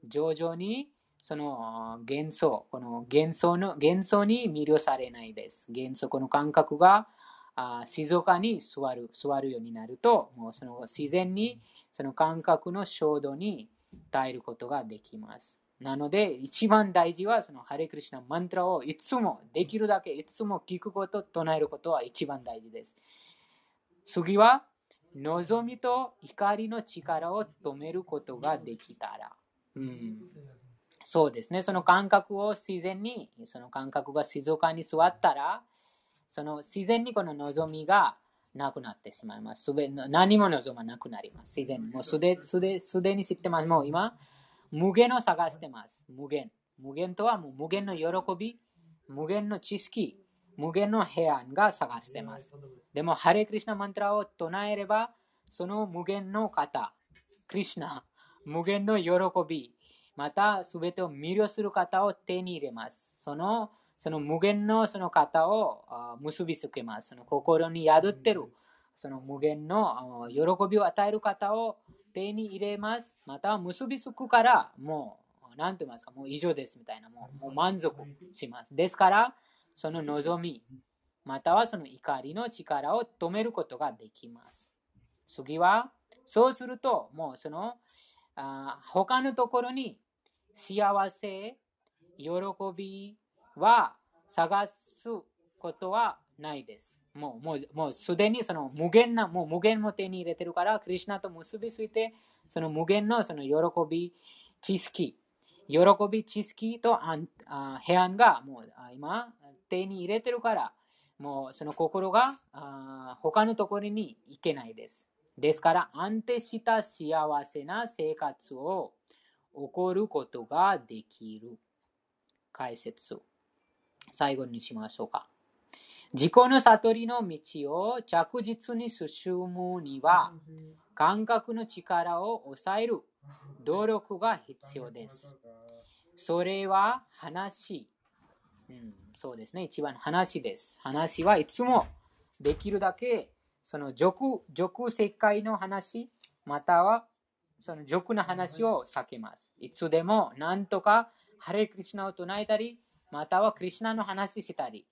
徐々にその幻想、この幻想の幻想に魅了されないです。幻想、この感覚があ静かに座る座るようになると、もうその自然にその感覚の衝動に耐えることができます。なので、一番大事は、そのハレクリシナマントラをいつもできるだけいつも聞くこと、唱えることは一番大事です。次は、望みと怒りの力を止めることができたら。うん、そうですね。その感覚を自然に、その感覚が静かに座ったら、その自然にこの望みがなくなってしまいます。すべ何も望まなくなります。自然に。もうすですで、すでに知ってます。もう今、無限を探してます。無限。無限とはもう無限の喜び、無限の知識、無限の平安が探してます。でも、ハレクリシナマントラを唱えれば、その無限の方、クリシナ、無限の喜び、またすべてを魅了する方を手に入れます。そのその無限のその方を結びつけます。その心に宿ってる、その無限の喜びを与える方を手に入れます。また結びつくから、もう、なんて言いますか、もう以上ですみたいな、もうもう満足します。ですから、その望み、またはその怒りの力を止めることができます。次は、そうすると、もうその、あ他のところに幸せ、喜びは探すことはないです。もう、もう、もうすでにその無限な、もう無限も手に入れてるから、クリュナと結びついて、その無限のその喜び、知識、喜び、知識と平安がもう今手に入れてるから、もうその心があ他のところに行けないです。ですから、安定した幸せな生活を起こることができる。解説。最後にしましょうか。自己の悟りの道を着実に進むには、感覚の力を抑える努力が必要です。それは話。うん、そうですね。一番話です。話はいつもできるだけ、その俗、俗世界の話、またはその俗な話を避けます。いつでもなんとかハレクリシナを唱えたり、またはクリシナの話したり、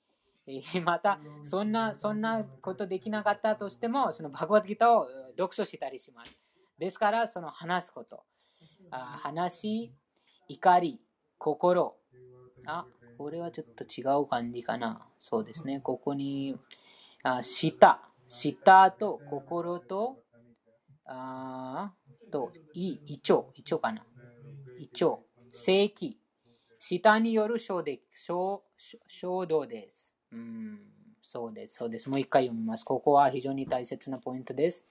またそんなそんなことできなかったとしても、そのバグワッドギターを読書したりします。ですから、その話すこと。あ話、怒り、心。あ、これはちょっと違う感じかな。そうですね。ここに、あ舌。舌と心と、あと、胃、胃腸。胃腸かな。胃腸。正気。舌による衝動です。うん、そうです、そうです。もう一回読みます。ここは非常に大切なポイントです。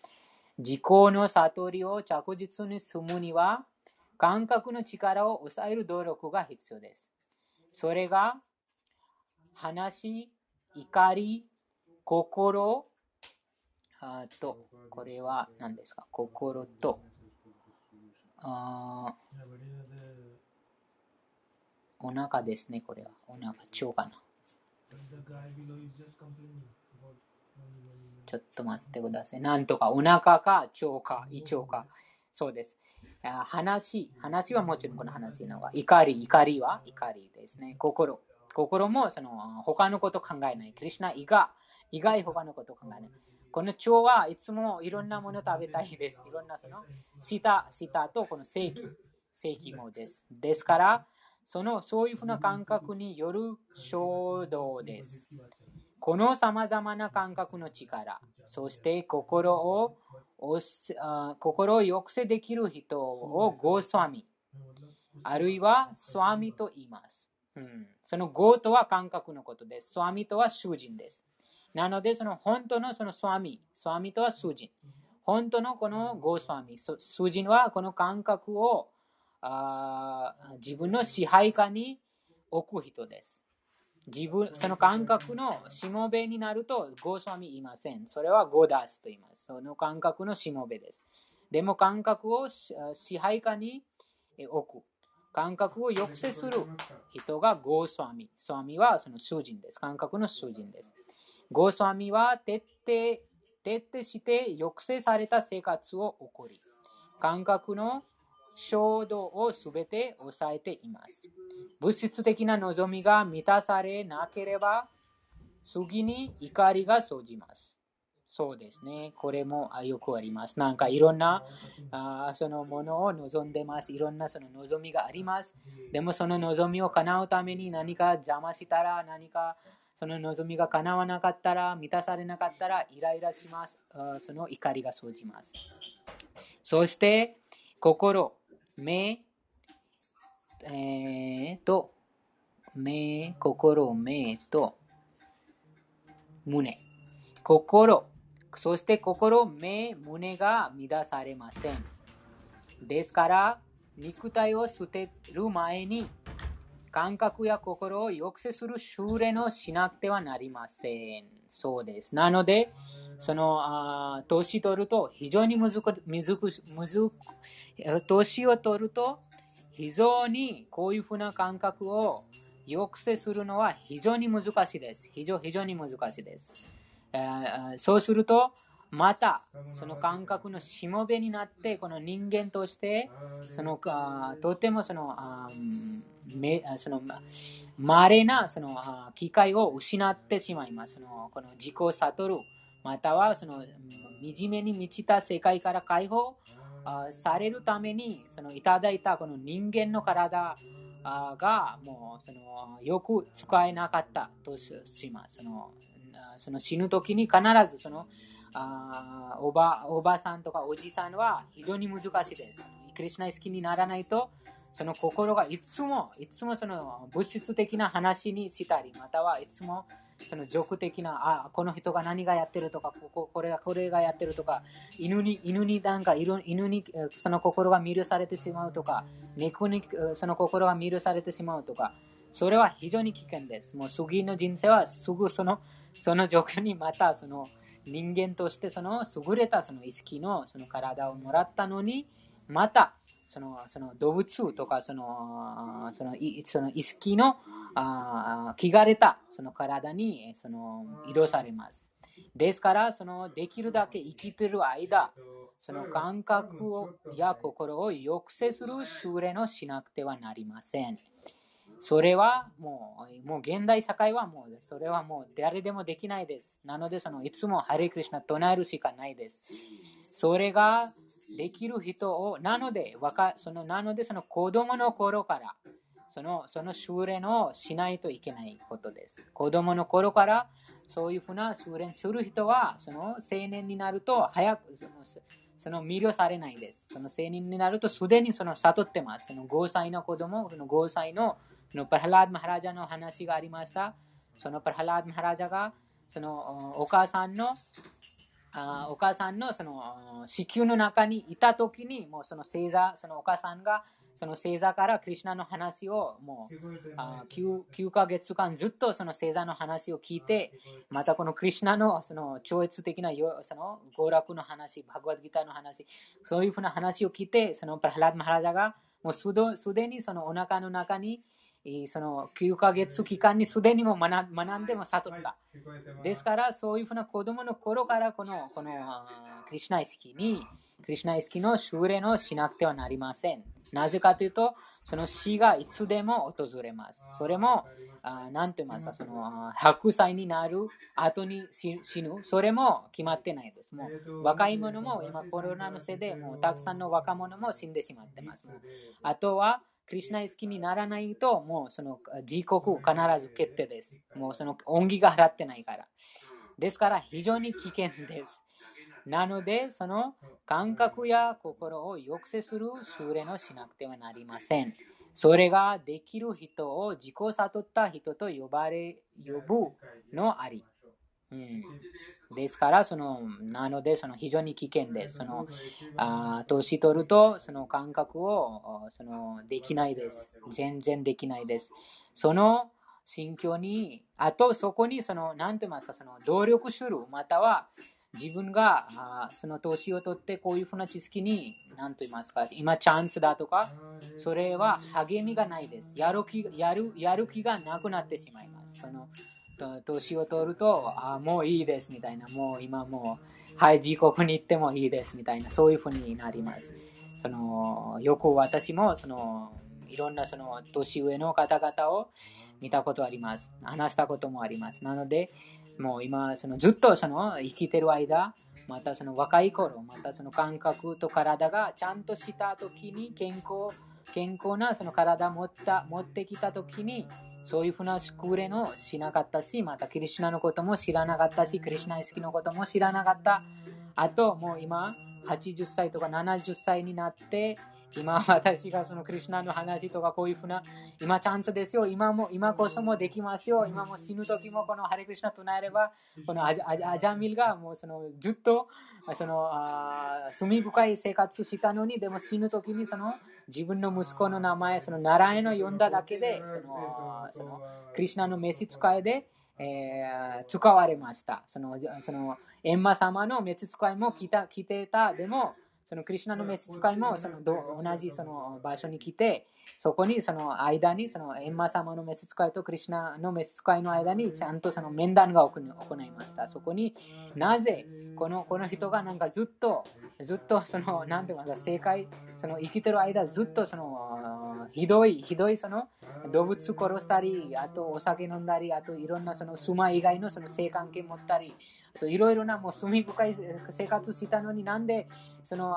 自己の悟りを着実に進むには、感覚の力を抑える努力が必要です。それが、話、怒り、心、あと、これは何ですか？心と、あお腹ですね、これは。お腹、腸かな。ちょっと待ってください。なんとか、お腹か腸か胃腸か。そうです。話、話はもちろんこの話のが。怒り、怒りは怒りですね。心。心もその他のこと考えない。クリュナ以外、以外他のこと考えない。この腸はいつもいろんなもの食べたいです。いろんなその、舌、舌とこの正規、正規もです。ですから、そのそういうふうな感覚による衝動です。この様々な感覚の力、そして心を心を抑制できる人をゴースワミ、あるいはスワミと言います。うん、そのゴーとは感覚のことです。スワミとは囚人です。なので、その本当のそのスワミ、スワミとは囚人。本当のこのゴースワミ、そ囚人はこの感覚をあー自分の支配下に置く人です。自分、その感覚のしもべになるとゴースワミいません。それはゴーダスと言います。その感覚のしもべです。でも感覚をし支配下にえ置く。感覚を抑制する人がゴースワミ。スワミはその囚人です。感覚の囚人です。ゴースワミは徹底徹底して抑制された生活を送り、感覚の衝動をすべて抑えています。物質的な望みが満たされなければ、次に怒りが生じます。そうですね。これもよくあります。なんかいろんなあそのものを望んでます。いろんなその望みがあります。でもその望みを叶うために何か邪魔したら、何かその望みが叶わなかったら、満たされなかったら、イライラします。その怒りが生じます。そして、心、目、えー、と、目、心、目と、胸。心、そして心、目、胸が乱されません。ですから、肉体を捨てる前に、感覚や心を抑制する修練をしなくてはなりません。そうです。なので、その、あー年取ると非常に難く、むずく、むずく、え年を取ると非常にこういうふうな感覚を抑制するのは非常に難しいです。非常非常に難しいです。えーそうすると、またその感覚のしもべになって、この人間として、そのあとてもそのあめそのま稀なそのあ機会を失ってしまいます。そのこの自己を悟る、またはそのうん惨めに満ちた世界から解放されるためにそのいただいたこの人間の体がもうそのよく使えなかったとしします。そのその死ぬ時に必ずそのあーおばおばさんとかおじさんは非常に難しいです。クリスナ好きにならないと、その心がいつも、いつもその物質的な話にしたり、またはいつもその俗的な、あ、この人が何がやってるとか、こここれがこれがやってるとか、犬に、犬になんか、犬にその心が見るされてしまうとか、猫にその心が見るされてしまうとか、それは非常に危険です。もう次の人生はすぐその、その状況にまたその人間としてその優れたその意識のその体をもらったのに、またそのその動物とかそのそのいその意識のあ汚れたその体にその移動されます。ですから、そのできるだけ生きてる間、その感覚をや心を抑制する修練をしなくてはなりません。それはもう、もう現代社会はもう、それはもう誰でもできないです。なので、そのいつもハレクリシナ唱えるしかないです。それができる人を、なので、そのなので、その子供の頃から、そのその修練をしないといけないことです。子供の頃から、そういうふうな修練する人は、その青年になると早くそのその魅了されないです。その青年になるとすでにその悟ってます。その5歳の子供、その5歳のそのパララード・マハラジャの話がありました。そのパララード・マハラジャがそのお母さんのあお母さんのその子宮の中にいた時にもうその星座そのお母さんがその星座からクリュナの話をもうあ 9, 9ヶ月間ずっとその星座の話を聞いてまたこのクリュナのその超越的なよその娯楽の話バグワッドギターの話そういうふうな話を聞いてそのプラハラード・マハラジャがもうすでにそのお腹の中にえーその9ヶ月期間にすでにも学学んでも悟った。ですから、そういうふうな子供の頃からこのこのクリシュナ意識に、クリシュナ意識の修練をしなくてはなりません。なぜかというと、その死がいつでも訪れます。それも、あーなんて言いますか、そのあー100歳になる後に死死ぬ、それも決まってないです。もう若い者も今コロナのせいで、もうたくさんの若者も死んでしまってます。あとは、クリシナ好きにならないと、もうその自国必ず決定です。もうその恩義が払ってないから。ですから非常に危険です。なので、その感覚や心を抑制する修練をしなくてはなりません。それができる人を自己悟った人と呼ばれ、呼ぶのあり。うん、ですから、その、なので、その非常に危険です。その、あ年取ると、その感覚を、その、できないです。全然できないです。その心境に、あとそこに、その、なんて言いますか、その、努力する、または、自分があその投資を取ってこういうふうな知識に何と言いますか今チャンスだとかそれは励みがないですやる気やるやる気がなくなってしまいますその年を取るとあもういいですみたいなもう今もうはい自国に行ってもいいですみたいなそういうふうになります。そのよく私もそのいろんなその年上の方々を見たことあります。話したこともあります。なのでもう今、ずっとその生きてる間、またその若い頃、またその感覚と体がちゃんとした時に健康、健康なその体を持った持ってきた時に、そういうふうな宿練をしなかったし、またクリシュナのことも知らなかったし、クリシュナ意識のことも知らなかった。あと、もう今、80歳とか70歳になって、今私がそのクリュナの話とかこういうふうな今チャンスですよ今も今こそもできますよ今も死ぬ時もこのハレクリシナ唱えればこのアジアジャミルがもうそのずっとそのあ罪深い生活したのにでも死ぬ時にその自分の息子の名前その習いの呼んだだけでそのそのクリシュナの召使いでえー、使われました。その、その、エンマ様の召使いも来た、来てた。でも、そのクリシュナの召使いもその同じその場所に来て、そこにその間にそのエンマ様の召使いとクリシュナの召使いの間にちゃんとその面談が行いました。そこになぜこのこの人がなんかずっとずっとそのなんていうか正解その生きてる間ずっとそのひどいひどいその動物殺したりあとお酒飲んだりあといろんなそのスマ以外のその性関係持ったりいろいろなもう罪深い生活したのになんでその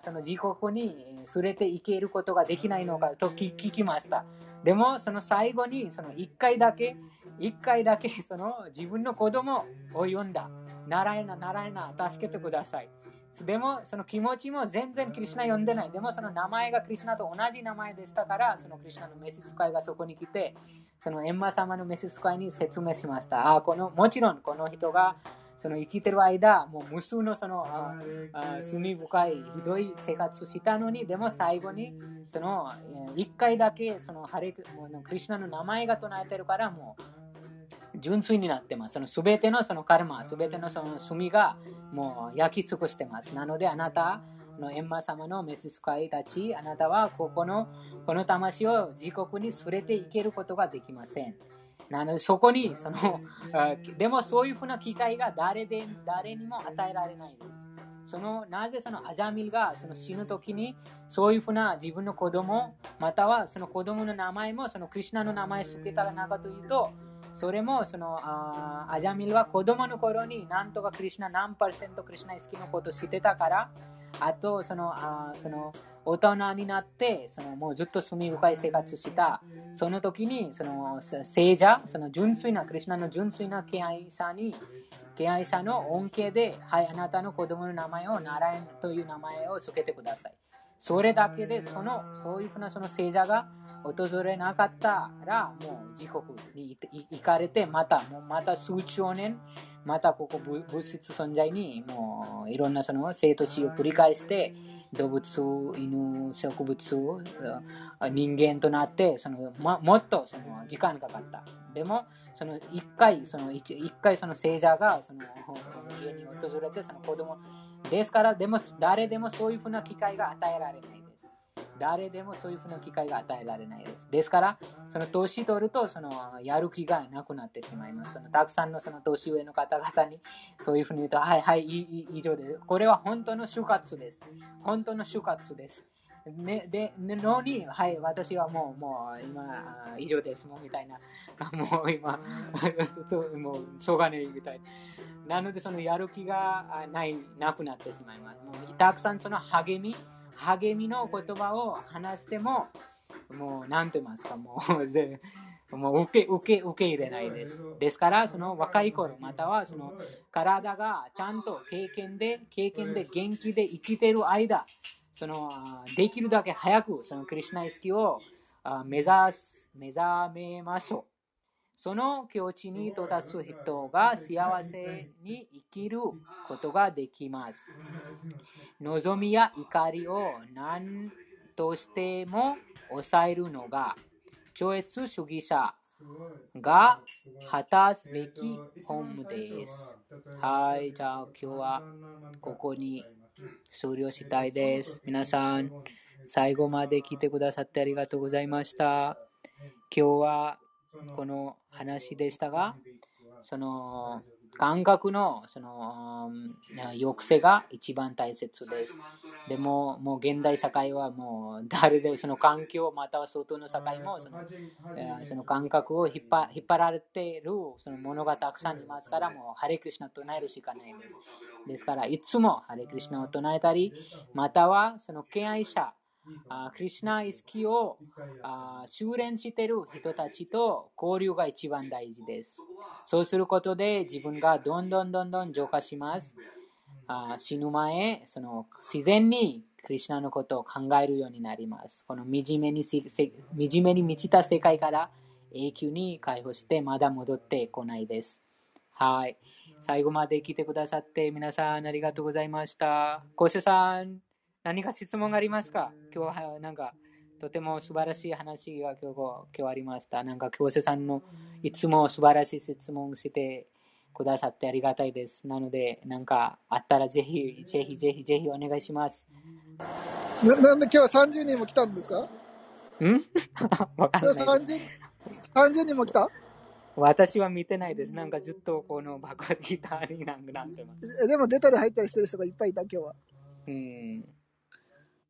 その自国に連れて行けることができないのかと聞きました。でもその最後にその1回だけ1回だけその自分の子供を呼んだ。習えな、習えな、助けてください。でもその気持ちも全然クリュナ呼んでない。でもその名前がクリュナと同じ名前でしたから、そのクリュナの召使いがそこに来て、そのエンマ様の召使いに説明しました。あこのもちろんこの人がその生きてる間、もう無数のそのああ罪深いひどい生活をしたのに、でも最後にその1回だけそのハレククリュナの名前が唱えてるから、もう純粋になってます。その全てのそのカルマ、全てのその罪がもう焼き尽くしてます。なのであなたのエンマ様の召使いたち、あなたはここのこの魂を自国に連れて行けることができません。なのでそこにその、でもそういうふうな機会が誰で誰にも与えられないです。そのなぜそのアジャミルがその死ぬ時にそういうふうな自分の子供またはその子供の名前もそのクリュナの名前を付けたのかというとそれもそのあアジャミルは子供の頃になんとかクリュナ何パーセントクリュナ好きのことを知ってたからあとそのあその大人になってそのもうずっと罪深い生活したその時にその聖者その純粋なクリュナの純粋な敬愛者に敬愛者の恩恵ではいあなたの子供の名前をナラエンという名前を付けてください。それだけでそのそういうふうなその聖者が訪れなかったらもう自国に行かれてまたもうまた数兆年またここ物質存在にもういろんなその生と死を繰り返して動物、犬、植物、人間となってその、ま、もっとその時間かかった。でも、その一回、その一一回その聖者がその家に訪れてその子供ですから、でも誰でもそういうふうな機会が与えられない。誰でもそういうふうな機会が与えられないです。ですから、その年取るとそのやる気がなくなってしまいます。そのたくさんのその年上の方々にそういうふうに言うと、はいはい、以上です。これは本当の就活です。本当の就活です。ね、で、のに、はい、私はもう、もう、今、以上です、もう、みたいな。もう、今、もう、しょうがない、みたいな。なので、その、やる気がない、なくなってしまいます。もうたくさん、その、励み、励みの言葉を話しても、もう、なんて言いますか、もう、ぜもう受け受け受け入れないです。ですから、その若い頃、またはその体がちゃんと経験で、経験で元気で生きている間、そのできるだけ早くそのクリュナ意識を目指す目覚めましょう。その境地に到達する人が幸せに生きることができます。望みや怒りを何としても抑えるのが超越主義者が果たすべき本務です。はい、じゃあ今日はここに終了したいです。皆さん、最後まで聞いてくださってありがとうございました。今日はこの話でしたが、その感覚のそのうん抑制が一番大切です。でも、もう現代社会はもう誰でその環境または外の社会もそのえーその感覚を引っ張引っ張られているそのものがたくさんいますから、もうハレクリシナを唱えるしかないです。ですから、いつもハレクリシナを唱えたり、またはその敬愛者、あクリシナ意識をあ修練している人たちと交流が一番大事です。そうすることで自分がどんどんどんどん浄化します。あ死ぬ前、その自然にクリシナのことを考えるようになります。この惨めに惨めに満ちた世界から永久に解放してまだ戻ってこないです。はい。最後まで聞いてくださって皆さんありがとうございました。コシさん、何か質問がありますか？今日はなんかとても素晴らしい話が今日今日ありました。なんか教師さんのいつも素晴らしい質問してくださってありがたいです。なので、なんかあったらぜひ、ぜひぜひぜひお願いします。ななんで今日は30人も来たんですか？ん？わかんないです。30, 30人も来た？私は見てないです。なんかずっとこのバカギターになんかなってます。えでも出たり入ったりしてる人がいっぱいいた今日は。うん。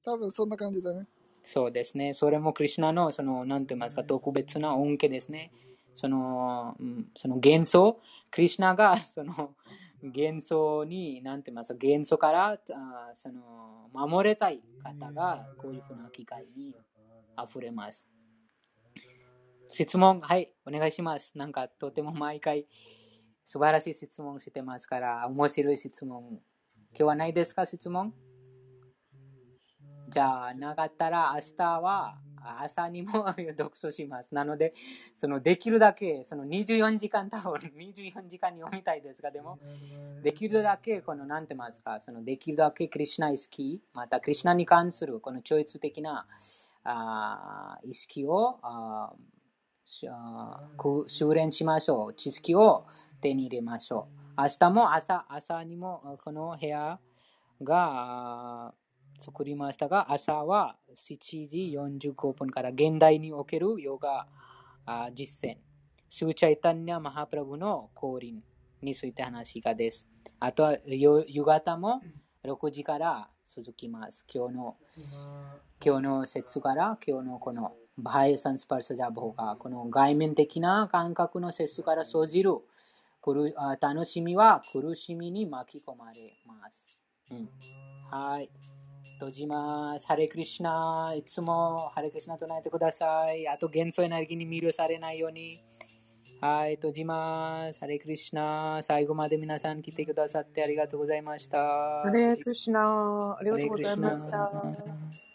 多分そんな感じだね。そうですね。それもクリシナの、その、なんて言いますか、特別な恩恵ですね。その、うんその幻想、クリシナが、その、幻想に、なんて言いますか、幻想から、あその、守れたい方が、こういうふうな機会に溢れます。質問、はい、お願いします。なんか、とても毎回、素晴らしい質問してますから、面白い質問。今日はないですか、質問？じゃあ、なかったら明日は朝にも読書します。なので、そのできるだけ、その24時間多分 24時間に読みたいですが、でも、できるだけ、この、なんて言いますか、そのできるだけクリシナ意識、またクリシナに関するこの超越的なあ意識をあ修練しましょう。知識を手に入れましょう。明日も朝、朝にもこの部屋が、作りましたが、朝は7時45分から現代におけるヨガ実践、シューチャイタンニャ・マハプラブの降臨について話がです。あとは夕方も6時から続きます。今日の今日の説から今日のこのバイサンスパルサジャボがこの外面的な感覚の説から生じる楽しみは苦しみに巻き込まれます。うん、はい。閉じます。ハレクリシナ。いつもハレクリシナ唱えてください。あと元素エネルギーに魅了されないように。はい、閉じます。ハレクリシナ。最後まで皆さん来てくださってありがとうございました。ハレークリシナーありハがとうございました。